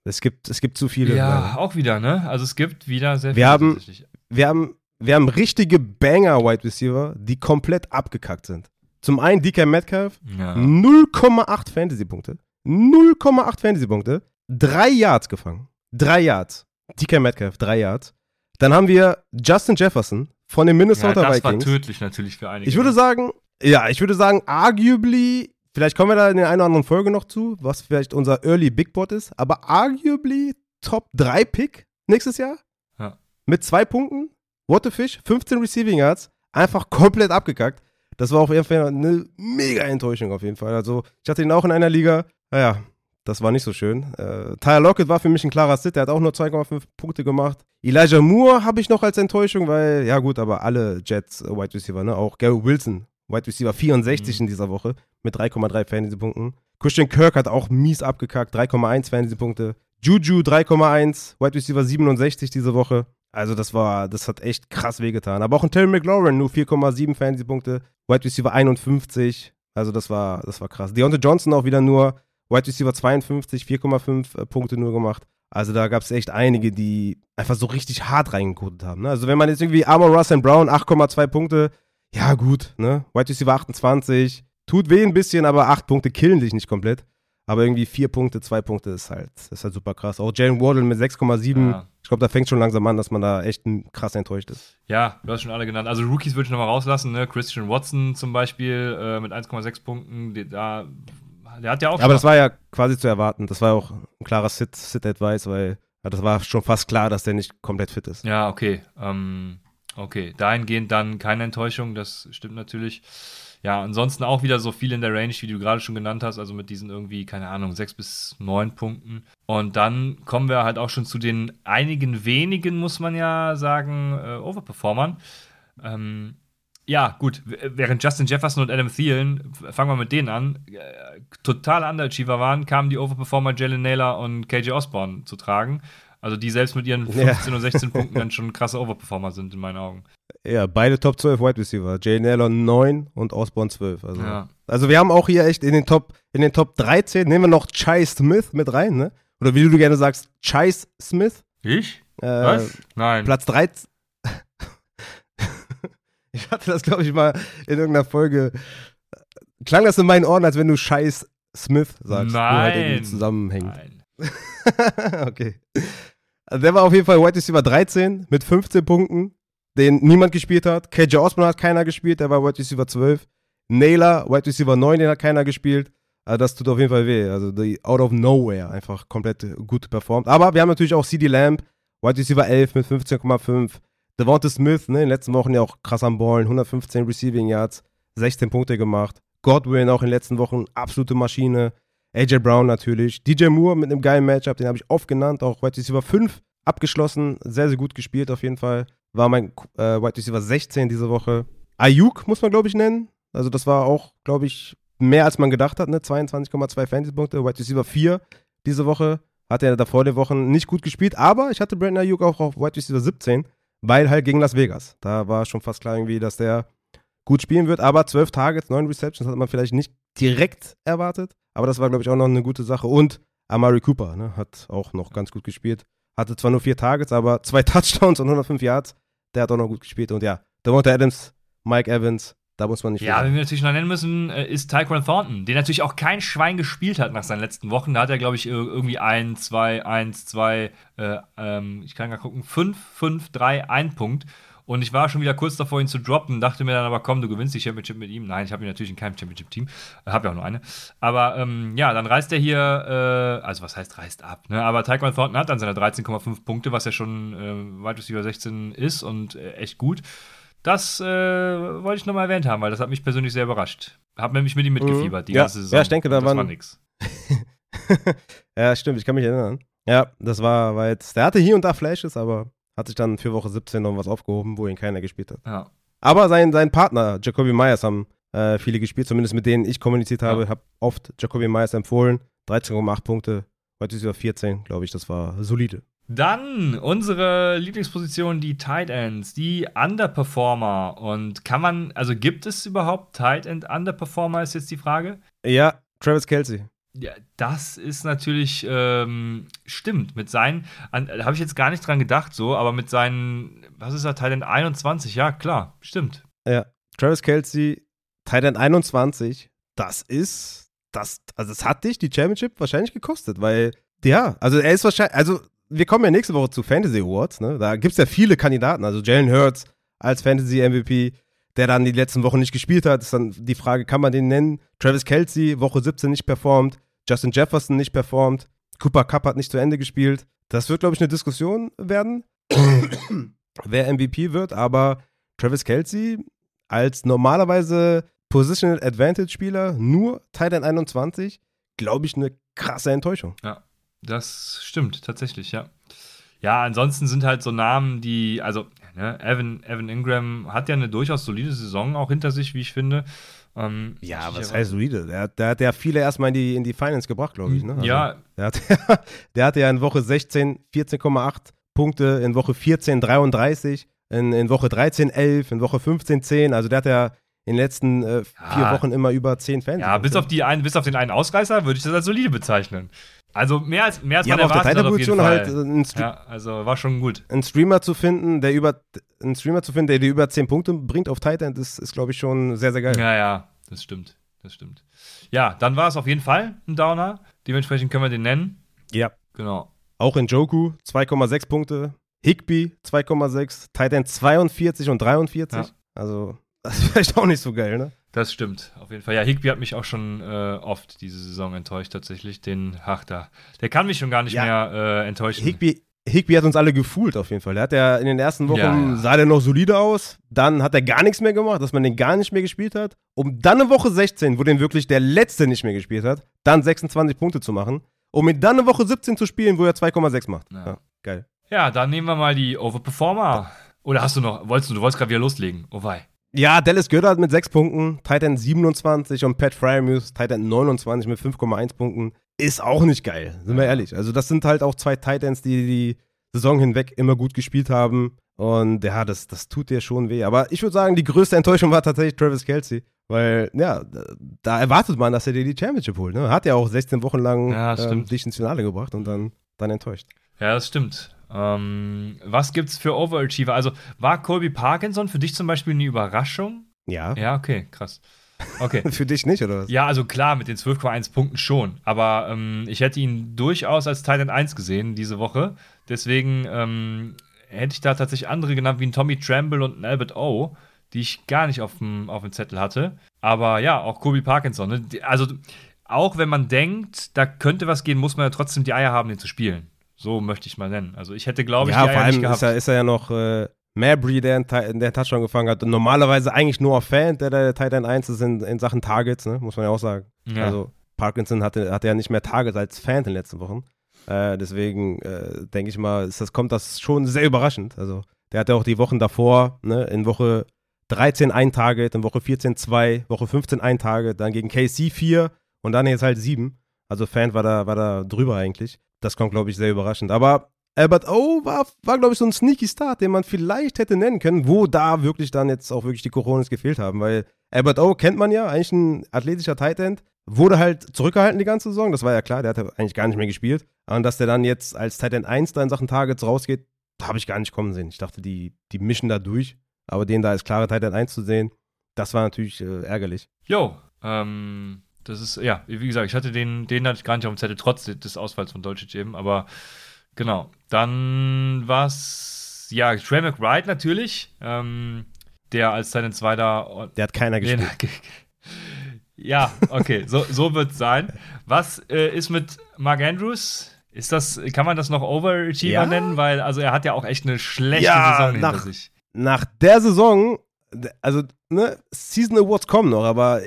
Es gibt, es gibt zu viele. Ja, leider. auch wieder, ne? Also es gibt wieder sehr Wir viele. haben- tatsächlich. wir haben, wir haben richtige Banger-Wide Receiver, die komplett abgekackt sind. Zum einen DK Metcalf, Ja. 0,8 Fantasy-Punkte. 0,8 Fantasy-Punkte. Drei Yards gefangen. Drei Yards. DK Metcalf, drei Yards. Dann haben wir Justin Jefferson von den ja, Minnesota das war Vikings. tödlich natürlich für einige. Ich würde sagen, ja, ich würde sagen, arguably, vielleicht kommen wir da in der einen oder anderen Folge noch zu, was vielleicht unser Early Big Board ist, aber arguably Top 3 Pick nächstes Jahr. Ja. Mit zwei Punkten. What the Fish, 15 Receiving Yards, einfach komplett abgekackt. Das war auf jeden Fall eine mega Enttäuschung auf jeden Fall. Also, ich hatte ihn auch in einer Liga. Naja, das war nicht so schön. Äh, Tyler Lockett war für mich ein klarer Sit, der hat auch nur 2,5 Punkte gemacht. Elijah Moore habe ich noch als Enttäuschung, weil, ja gut, aber alle Jets äh, Wide Receiver, ne? Auch Gary Wilson, Wide Receiver 64 Mhm. in dieser Woche mit 3,3 Fantasy-Punkten. Christian Kirk hat auch mies abgekackt, 3,1 Fantasy-Punkte. Juju 3,1, Wide Receiver 67 diese Woche. Also das war, das hat echt krass wehgetan. Aber auch ein Terry McLaurin, nur 4,7 Fantasy-Punkte, Wide Receiver 51. Also das war, das war krass. Deontay Johnson auch wieder nur Wide Receiver 52, 4,5 äh, Punkte nur gemacht. Also da gab es echt einige, die einfach so richtig hart reingekotet haben. Ne? Also wenn man jetzt irgendwie Armor Russell Brown 8,2 Punkte, ja gut, ne? Wide Receiver 28, tut weh ein bisschen, aber 8 Punkte killen dich nicht komplett. Aber irgendwie 4 Punkte, 2 Punkte ist halt, ist halt super krass. Auch Jalen Wardle mit 6,7. Ja. Ich glaube, da fängt schon langsam an, dass man da echt krass enttäuscht ist. Ja, du hast schon alle genannt. Also Rookies würde ich nochmal rauslassen, ne? Christian Watson zum Beispiel äh, mit 1,6 Punkten. Da, der hat ja auch Aber das war ja quasi zu erwarten. Das war auch ein klarer Sit- Sit-Advice, weil das war schon fast klar, dass der nicht komplett fit ist. Ja, okay. Ähm, okay. Dahingehend dann keine Enttäuschung, das stimmt natürlich. Ja, ansonsten auch wieder so viel in der Range, wie du gerade schon genannt hast, also mit diesen irgendwie, keine Ahnung, sechs bis neun Punkten. Und dann kommen wir halt auch schon zu den einigen wenigen, muss man ja sagen, äh, Overperformern. Ähm, ja, gut, während Justin Jefferson und Adam Thielen, fangen wir mit denen an, äh, total Underachiever waren, kamen die Overperformer Jalen Naylor und KJ Osborne zu tragen. Also die selbst mit ihren Ja. 15 und 16 Punkten dann schon krasse Overperformer sind in meinen Augen. Ja, beide Top 12 Wide Receiver. Jalen Allen 9 und Osborne 12. Also, Ja. also wir haben auch hier echt in den Top, in den Top 13, nehmen wir noch Chai Smith mit rein, ne? Oder wie du gerne sagst, Chai Smith. Ich? Äh, Was? Nein. Platz 13. ich hatte das, glaube ich, mal in irgendeiner Folge. Klang das in meinen Ohren, als wenn du Scheiß Smith sagst. Nur halt irgendwie Nein. zusammenhängt. Nein. okay. Also der war auf jeden Fall Wide Receiver 13 mit 15 Punkten, den niemand gespielt hat. KJ Osborne hat keiner gespielt, der war Wide Receiver 12. Naylor, Wide Receiver 9, den hat keiner gespielt. Also das tut auf jeden Fall weh. Also die out of nowhere einfach komplett gut performt. Aber wir haben natürlich auch CD Lamb, Wide Receiver 11 mit 15,5. Devonta Smith, ne, in den letzten Wochen ja auch krass am Ballen, 115 Receiving Yards, 16 Punkte gemacht. Godwin auch in den letzten Wochen absolute Maschine. AJ Brown natürlich. DJ Moore mit einem geilen Matchup, den habe ich oft genannt. Auch Wide Receiver 5 abgeschlossen. Sehr, sehr gut gespielt auf jeden Fall. War mein äh, Wide Receiver 16 diese Woche. Ayuk muss man, glaube ich, nennen. Also das war auch, glaube ich, mehr als man gedacht hat. Ne? 22,2 Fantasy-Punkte. Wide Receiver 4 diese Woche. Hat er davor der Wochen nicht gut gespielt. Aber ich hatte Brandon Ayuk auch auf Wide Receiver 17, weil halt gegen Las Vegas. Da war schon fast klar irgendwie, dass der gut spielen wird. Aber 12 Targets, 9 Receptions hat man vielleicht nicht direkt erwartet. Aber das war, glaube ich, auch noch eine gute Sache. Und Amari Cooper ne, hat auch noch ganz gut gespielt. Hatte zwar nur vier Targets, aber zwei Touchdowns und 105 Yards. Der hat auch noch gut gespielt. Und ja, Devonta Adams, Mike Evans, da muss man nicht Ja, wen wir natürlich noch nennen müssen, äh, ist Tyquan Thornton, der natürlich auch kein Schwein gespielt hat nach seinen letzten Wochen. Da hat er, glaube ich, ir- irgendwie 1, 2, 1, 2, äh, ähm, ich kann gar gucken, 5, 5, 3, 1 Punkt. Und ich war schon wieder kurz davor, ihn zu droppen, dachte mir dann aber, komm, du gewinnst die Championship mit ihm. Nein, ich habe ihn natürlich in keinem Championship-Team. Äh, habe ja auch nur eine. Aber ähm, ja, dann reißt er hier, äh, also was heißt reißt ab, ne? Aber Tyquan Thornton hat dann seine 13,5 Punkte, was ja schon äh, Wide Receiver 16 ist und äh, echt gut. Das äh, wollte ich nochmal erwähnt haben, weil das hat mich persönlich sehr überrascht. Hab nämlich mit ihm mitgefiebert, die Ja. ganze Saison. Ja, ich denke, da das waren- war nix. ja, stimmt, ich kann mich erinnern. Ja, das war, war jetzt, der hatte hier und da Flashes, aber hat sich dann für Woche 17 noch was aufgehoben, wo ihn keiner gespielt hat. Ja. Aber sein, sein Partner, Jacoby Myers, haben äh, viele gespielt, zumindest mit denen ich kommuniziert habe. Ja. Habe oft Jacoby Myers empfohlen. 13,8 Punkte. Heute ist über 14, glaube ich. Das war solide. Dann unsere Lieblingsposition, die Tight Ends, die Underperformer. Und kann man, also gibt es überhaupt Tight End Underperformer, ist jetzt die Frage? Ja, Travis Kelsey. Ja, das ist natürlich, ähm, stimmt, mit seinen, habe ich jetzt gar nicht dran gedacht so, aber mit seinen, was ist er, End 21, ja, klar, stimmt. Ja, Travis Kelsey, End 21. Das ist, das, also das hat dich die Championship wahrscheinlich gekostet, weil, ja, also er ist wahrscheinlich, also wir kommen ja nächste Woche zu Fantasy Awards, ne? Da gibt es ja viele Kandidaten, also Jalen Hurts als Fantasy MVP, der dann die letzten Wochen nicht gespielt hat, ist dann die Frage, kann man den nennen? Travis Kelsey, Woche 17 nicht performt, Justin Jefferson nicht performt, Cooper Cup hat nicht zu Ende gespielt. Das wird, glaube ich, eine Diskussion werden, wer MVP wird, aber Travis Kelsey als normalerweise Positional Advantage Spieler nur Tight End 21, glaube ich, eine krasse Enttäuschung. Das stimmt, tatsächlich, ja. Ja, ansonsten sind halt so Namen, die, also, ne, Evan, Evan Ingram hat ja eine durchaus solide Saison auch hinter sich, wie ich finde. Ähm, Ja, was heißt solide? Der, hat- der hat ja viele erstmal in die, in die Finance gebracht, glaube ich. Ne? Also, Ja, Der, hat, der hatte ja in Woche 16 14,8 Punkte, in Woche 14 33, in, in Woche 13 11, in Woche 15 10. Also der hat ja in den letzten äh, vier Ja. Wochen immer über 10 Fans. ja bis, auf die ein, bis auf den einen Ausreißer würde ich das als solide bezeichnen. Also mehr als, mehr als ja, man aber auf der Titan-Position halt äh, einen, Ja, also war schon gut. einen Streamer zu finden, der über einen Streamer zu finden, der dir über 10 Punkte bringt auf Titan, ist, ist glaube ich, schon sehr, sehr geil. Ja, ja, das stimmt. Das stimmt. Ja, dann war es auf jeden Fall ein Downer. Dementsprechend können wir den nennen. ja. Genau. Auch in Joku 2,6 Punkte. Higby 2,6. Titan 42 und 43. Ja. Also, das ist vielleicht auch nicht so geil, ne? Das stimmt, auf jeden Fall. Ja, Higby hat mich auch schon äh, oft diese Saison enttäuscht, tatsächlich. Den, ach da, der kann mich schon gar nicht Ja. mehr äh, enttäuschen. Higby, Higby hat uns alle gefühlt auf jeden Fall. Der hat ja in den ersten Wochen Ja, ja. sah der noch solide aus. Dann hat er gar nichts mehr gemacht, dass man den gar nicht mehr gespielt hat. Um dann eine Woche 16, wo den wirklich der Letzte nicht mehr gespielt hat, dann 26 Punkte zu machen. Um ihn dann eine Woche 17 zu spielen, wo er 2,6 macht. Ja. Ja, geil. Ja, dann nehmen wir mal die Overperformer. Oder hast du noch, wolltest du, du wolltest gerade wieder loslegen? Oh wei. Ja, Dallas Goddard mit 6 Punkten, Titan 27 und Pat Fryermuth, Titan 29 mit 5,1 Punkten. Ist auch nicht geil, sind wir ehrlich. Also, das sind halt auch zwei Titans, die die Saison hinweg immer gut gespielt haben. Und ja, das, das tut dir schon weh. Aber ich würde sagen, die größte Enttäuschung war tatsächlich Travis Kelsey. Weil, ja, da- erwartet man, dass er dir die Championship holt. Ne? Hat ja auch 16 Wochen lang Ja, ähm, dich ins Finale gebracht und dann, dann enttäuscht. Ja, das stimmt. Ähm, was gibt's für Overachiever? Also, war Colby Parkinson für dich zum Beispiel eine Überraschung? Ja. Ja, okay, krass. Okay. Für dich nicht, oder was? Ja, also klar, mit den 12,1 Punkten schon. Aber ähm, ich hätte ihn durchaus als Titan 1 gesehen diese Woche. Deswegen ähm, hätte ich da tatsächlich andere genannt, wie ein Tommy Tremble und ein Albert O, die ich gar nicht auf dem, auf dem Zettel hatte. Aber ja, auch Kobe Parkinson. Ne? Also, auch wenn man denkt, da könnte was gehen, muss man ja trotzdem die Eier haben, den zu spielen. So möchte ich mal nennen. Also, ich hätte, glaube ich, ja, die vor Eier nicht allem gehabt. ist er, ist er ja noch äh, Mabry, der Ti- der Touchdown gefangen hat. Und normalerweise eigentlich nur auf Fan, der der Titan 1 ist in, in Sachen Targets, ne? muss man ja auch sagen. ja. Also Parkinson hatte, hatte ja nicht mehr Targets als Fan in den letzten Wochen. Äh, deswegen äh, denke ich mal, ist das, kommt das schon sehr überraschend. Also der hatte auch die Wochen davor, ne? in Woche 13 ein Target, in Woche 14 zwei, Woche 15 ein Target, dann gegen KC 4 und dann jetzt halt 7. Also Fan war da, war da drüber eigentlich. Das kommt, glaube ich, sehr überraschend. Aber Albert O war, war glaube ich, so ein sneaky Start, den man vielleicht hätte nennen können, wo da wirklich dann jetzt auch wirklich die Coronas gefehlt haben, weil Albert O kennt man ja, eigentlich ein athletischer Tight End, wurde halt zurückgehalten die ganze Saison, das war ja klar, der hat eigentlich gar nicht mehr gespielt. Und dass der dann jetzt als Tight End 1 da in Sachen Targets rausgeht, habe ich gar nicht kommen sehen. Ich dachte, die, die mischen da durch, aber den da als klare Tight End 1 zu sehen, das war natürlich äh, ärgerlich. Jo, ähm, das ist, ja, wie gesagt, ich hatte den, den hatte ich gar nicht auf dem Zettel, trotz des Ausfalls von Dolce eben, aber genau. Dann war's, ja, Trey McBride natürlich, ähm, der als seinen Zweiter Der hat keiner gespielt. Ja, okay, so, so wird es sein. Was äh, ist mit Mark Andrews? Ist das, kann man das noch Overachiever Ja. nennen? Weil, also er hat ja auch echt eine schlechte Ja, Saison hinter nach- sich. Nach der Saison, also, ne, Season Awards kommen noch, aber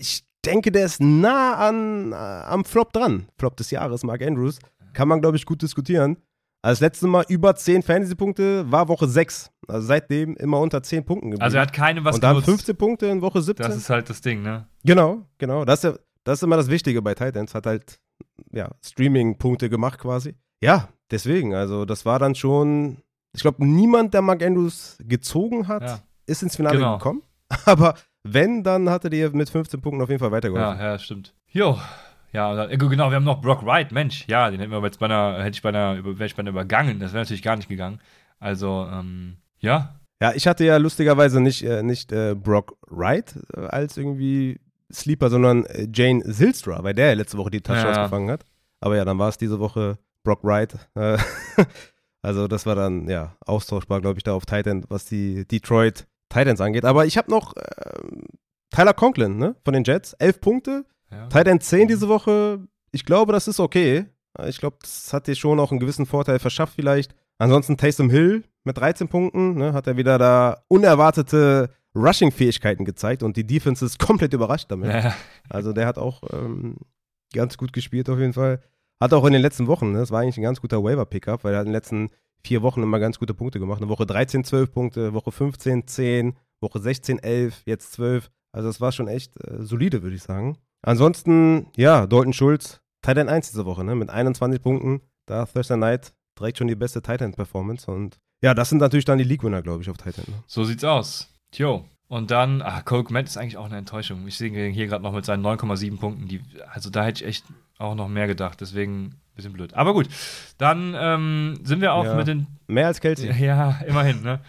ich denke, der ist nah an, äh, am Flop dran. Flop des Jahres, Mark Andrews. Kann man, glaube ich, gut diskutieren. Also das letzte Mal über 10 Fantasy-Punkte war Woche 6. Also seitdem immer unter 10 Punkten geblieben. Also er hat keine was Und dann genutzt. 15 Punkte in Woche 17. Das ist halt das Ding, ne? Genau, genau. Das ist, ja, das ist immer das Wichtige bei Titans. Hat halt, ja, Streaming-Punkte gemacht quasi. Ja, deswegen. Also, das war dann schon. Ich glaube, niemand, der Mark Andrews gezogen hat, Ja. ist ins Finale Genau. gekommen. Aber wenn, dann hatte der mit 15 Punkten auf jeden Fall Ja, weitergeholfen. ja, stimmt. Jo. Ja, äh, genau, wir haben noch Brock Wright, Mensch, ja, den hätten wir jetzt bei einer, hätte ich bei einer, über- wäre ich bei einer übergangen. Das wäre natürlich gar nicht gegangen. Also, ähm, ja. Ja, ich hatte ja lustigerweise nicht, äh, nicht äh, Brock Wright äh, als irgendwie Sleeper, sondern äh, Jane Silstra, weil der ja letzte Woche die Touchdowns Ja. gefangen hat. Aber ja, dann war es diese Woche Brock Wright. Also das war dann, ja, austauschbar, glaube ich, da auf Titan, was die Detroit Titans angeht. Aber ich habe noch ähm, Tyler Conklin, ne, von den Jets. Elf Punkte, ja. Titan 10 diese Woche. Ich glaube, das ist okay. Ich glaube, das hat dir schon auch einen gewissen Vorteil verschafft vielleicht. Ansonsten Taysom Hill mit 13 Punkten, ne, hat er wieder da unerwartete Rushing-Fähigkeiten gezeigt und die Defense ist komplett überrascht damit. Ja, Also der hat auch ähm, ganz gut gespielt auf jeden Fall. Hat auch in den letzten Wochen, ne, das war eigentlich ein ganz guter Waiver-Pickup, weil er hat in den letzten vier Wochen immer ganz gute Punkte gemacht. Eine Woche 13, 12 Punkte, Woche 15, 10, Woche 16, 11, jetzt 12. Also das war schon echt äh, solide, würde ich sagen. Ansonsten, ja, Dalton Schulz, Titan 1 diese Woche, ne, mit 21 Punkten. Da Thursday Night direkt schon die beste Titan-Performance und ja, das sind natürlich dann die League-Winner, glaube ich, auf Titan. Ne? so sieht's aus. Tjo. Und dann, ah, Cole Kmet ist eigentlich auch eine Enttäuschung. Ich sehe ihn hier gerade noch mit seinen 9,7 Punkten. Die, also da hätte ich echt auch noch mehr gedacht. Deswegen ein bisschen blöd. Aber gut, dann ähm, sind wir auch Ja. mit den Mehr als Kelsey. Ja, immerhin, ne?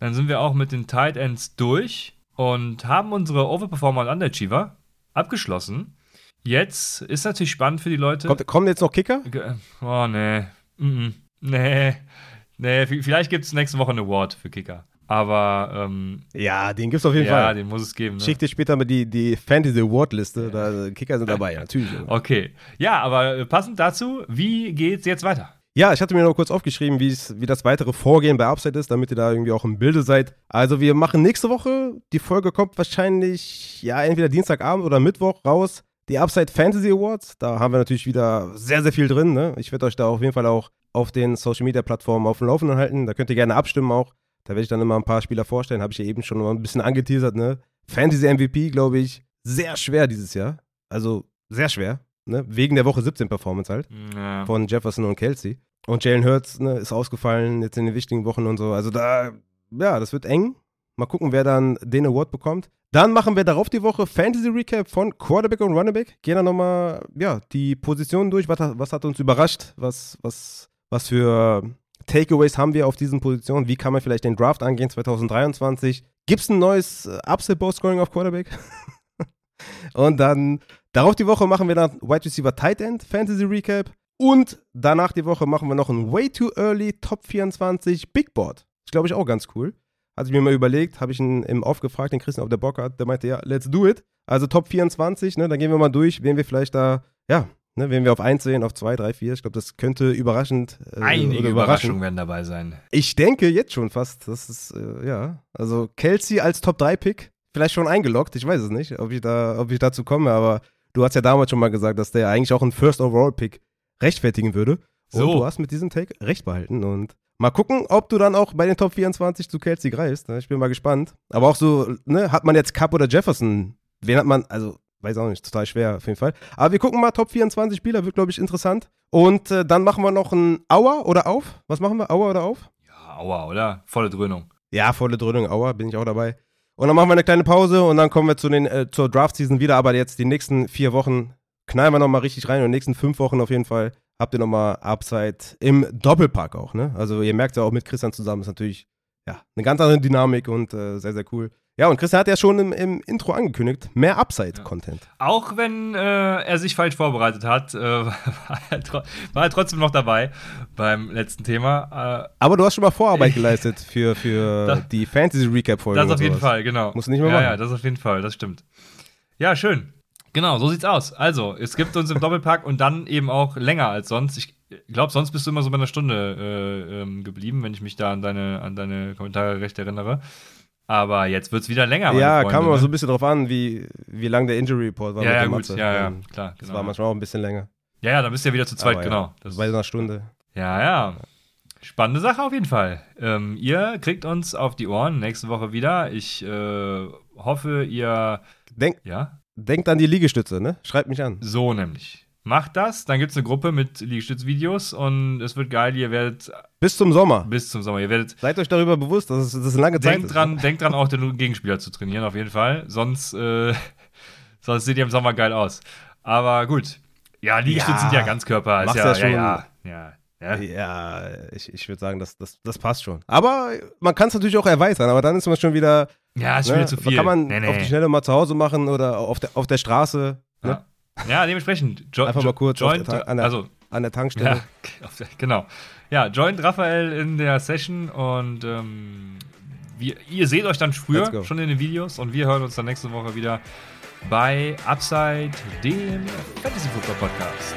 Dann sind wir auch mit den Tight Ends durch und haben unsere Overperformer und Underachiever abgeschlossen. Jetzt ist natürlich spannend für die Leute. Kommt, kommen jetzt noch Kicker? Oh, nee. Mm -mm. Nee. Nee, vielleicht gibt es nächste Woche einen Award für Kicker. Aber, ähm, Ja, den gibt's auf jeden ja, Fall. den muss es geben. Ne? Schick dir später mal die, die Fantasy Award Liste, da Kicker sind dabei, ja, natürlich. Okay. Ja, aber äh, passend dazu, wie geht's jetzt weiter? Ja, ich hatte mir noch kurz aufgeschrieben, wie es- wie das weitere Vorgehen bei Upside ist, damit ihr da irgendwie auch im Bilde seid. Also wir machen nächste Woche, die Folge kommt wahrscheinlich, ja, entweder Dienstagabend oder Mittwoch raus, die Upside Fantasy Awards. Da haben wir natürlich wieder sehr, sehr viel drin. Ne? Ich werde euch da auf jeden Fall auch auf den Social Media Plattformen auf dem Laufenden halten. Da könnt ihr gerne abstimmen auch. Da werde ich dann immer ein paar Spieler vorstellen, habe ich ja eben schon mal ein bisschen angeteasert. Ne? Fantasy MVP, glaube ich, sehr schwer dieses Jahr. Also sehr schwer. Ne? Wegen der Woche 17 Performance halt Ja. von Jefferson und Kelsey. Und Jalen Hurts ne, ist ausgefallen jetzt in den wichtigen Wochen und so. Also da, ja, das wird eng. Mal gucken, wer dann den Award bekommt. Dann machen wir darauf die Woche Fantasy Recap von Quarterback und Runnerback. Gehen dann nochmal, ja, die Positionen durch. Was, hat- was hat uns überrascht? Was, was, was für Takeaways haben wir auf diesen Positionen? Wie kann man vielleicht den Draft angehen 2023? Gibt es ein neues äh, Upset Ball Scoring auf Quarterback? und dann darauf die Woche machen wir dann Wide Receiver Tight End Fantasy Recap. Und danach die Woche machen wir noch ein Way Too Early Top 24 Big Board. Ist, glaube ich, auch ganz cool. Hatte ich mir mal überlegt, habe ich ihn im aufgefragt, den Christian auf der Bock hat, der meinte, ja, let's do it. Also Top 24, ne, dann gehen wir mal durch, wen wir vielleicht da, ja, ne, wen wir auf 1 sehen, auf 2, 3, 4. Ich glaube, das könnte überraschend äh, Einige Überraschungen werden dabei sein. Ich denke jetzt schon fast, das ist, äh, ja, also Kelsey als Top 3 Pick, vielleicht schon eingeloggt, ich weiß es nicht, ob ich da, ob ich dazu komme, aber du hast ja damals schon mal gesagt, dass der eigentlich auch einen First Overall Pick rechtfertigen würde. Und So. du hast mit diesem Take recht behalten und mal gucken, ob du dann auch bei den Top 24 zu Kelsey greifst. ne? Ich bin mal gespannt. Aber auch so, ne, hat man jetzt Cup oder Jefferson? Wen hat man, also, weiß auch nicht, total schwer auf jeden Fall. Aber wir gucken mal, Top 24 Spieler wird, glaube ich, interessant. Und äh, dann machen wir noch ein Auer oder auf. Was machen wir? Auer oder auf? Ja, aua, oder? Volle Dröhnung. Ja, volle Dröhnung, Aua, bin ich auch dabei. Und dann machen wir eine kleine Pause und dann kommen wir zu den, äh, zur Draft-Season wieder. Aber jetzt die nächsten vier Wochen knallen wir nochmal richtig rein und die nächsten fünf Wochen auf jeden Fall habt ihr nochmal Upside im Doppelpack auch, ne? Also ihr merkt ja auch mit Christian zusammen, ist natürlich ja, eine ganz andere Dynamik und äh, sehr, sehr cool. Ja, und Christian hat ja schon im, im Intro angekündigt, mehr Upside-Content. Auch wenn äh, er sich falsch vorbereitet hat, äh, war, er war er trotzdem noch dabei beim letzten Thema. Aber du hast schon mal Vorarbeit geleistet für, für Das- die Fantasy-Recap-Folge. Äh, das auf jeden. Fall, genau. Musst du nicht mehr ja, machen. Ja, das auf jeden Fall, das stimmt. Ja, schön. Genau, so sieht's aus. Also, es gibt uns im Doppelpack und dann eben auch länger als sonst. Ich glaube, sonst bist du immer so bei einer Stunde äh, ähm, geblieben, wenn ich mich da an deine, an deine Kommentare recht erinnere. Aber jetzt wird es wieder länger. Ja, Freunde, kam immer ne? so ein bisschen drauf an, wie, wie lang der Injury Report war. Ja, mit ja, gut. Ja, ja, klar. Das Genau. war manchmal auch ein bisschen länger. Ja, ja, dann bist du ja wieder zu zweit, Aber genau. Ja, Das, bei einer Stunde. ja, ja. Spannende Sache auf jeden Fall. Ähm, ihr kriegt uns auf die Ohren nächste Woche wieder. Ich äh, hoffe, ihr. Denk, Ja, denkt an die Liegestütze, ne? Schreibt mich an. so nämlich. Macht das, dann gibt es eine Gruppe mit Liegestützvideos und es wird geil. Ihr werdet Bis zum Sommer. bis zum Sommer, ihr werdet Seid euch darüber bewusst, dass es, dass es eine lange Zeit Denkt ist. dran, denkt dran, auch den Gegenspieler zu trainieren, auf jeden Fall. Sonst, äh, sonst seht ihr im Sommer geil aus. Aber gut. Ja, Liegestütze Ja, sind ja Ganzkörper. Ist machst ja, ja schon. ja, ja, ja, ja. Ich, ich würde sagen, das, das, das passt schon. Aber man kann es natürlich auch erweitern, aber dann ist man schon wieder. Ja, ist Ne, wieder zu viel. Kann man Nee, nee. auf die Schnelle mal zu Hause machen oder auf der, auf der Straße, ne? ja. Ja, dementsprechend. Jo Einfach mal kurz Joint, an der- also, an der Tankstelle. ja, genau. Ja, joint Raphael in der Session und ähm, wir, ihr seht euch dann früher schon in den Videos und wir hören uns dann nächste Woche wieder bei Upside, dem Fantasy Football Podcast.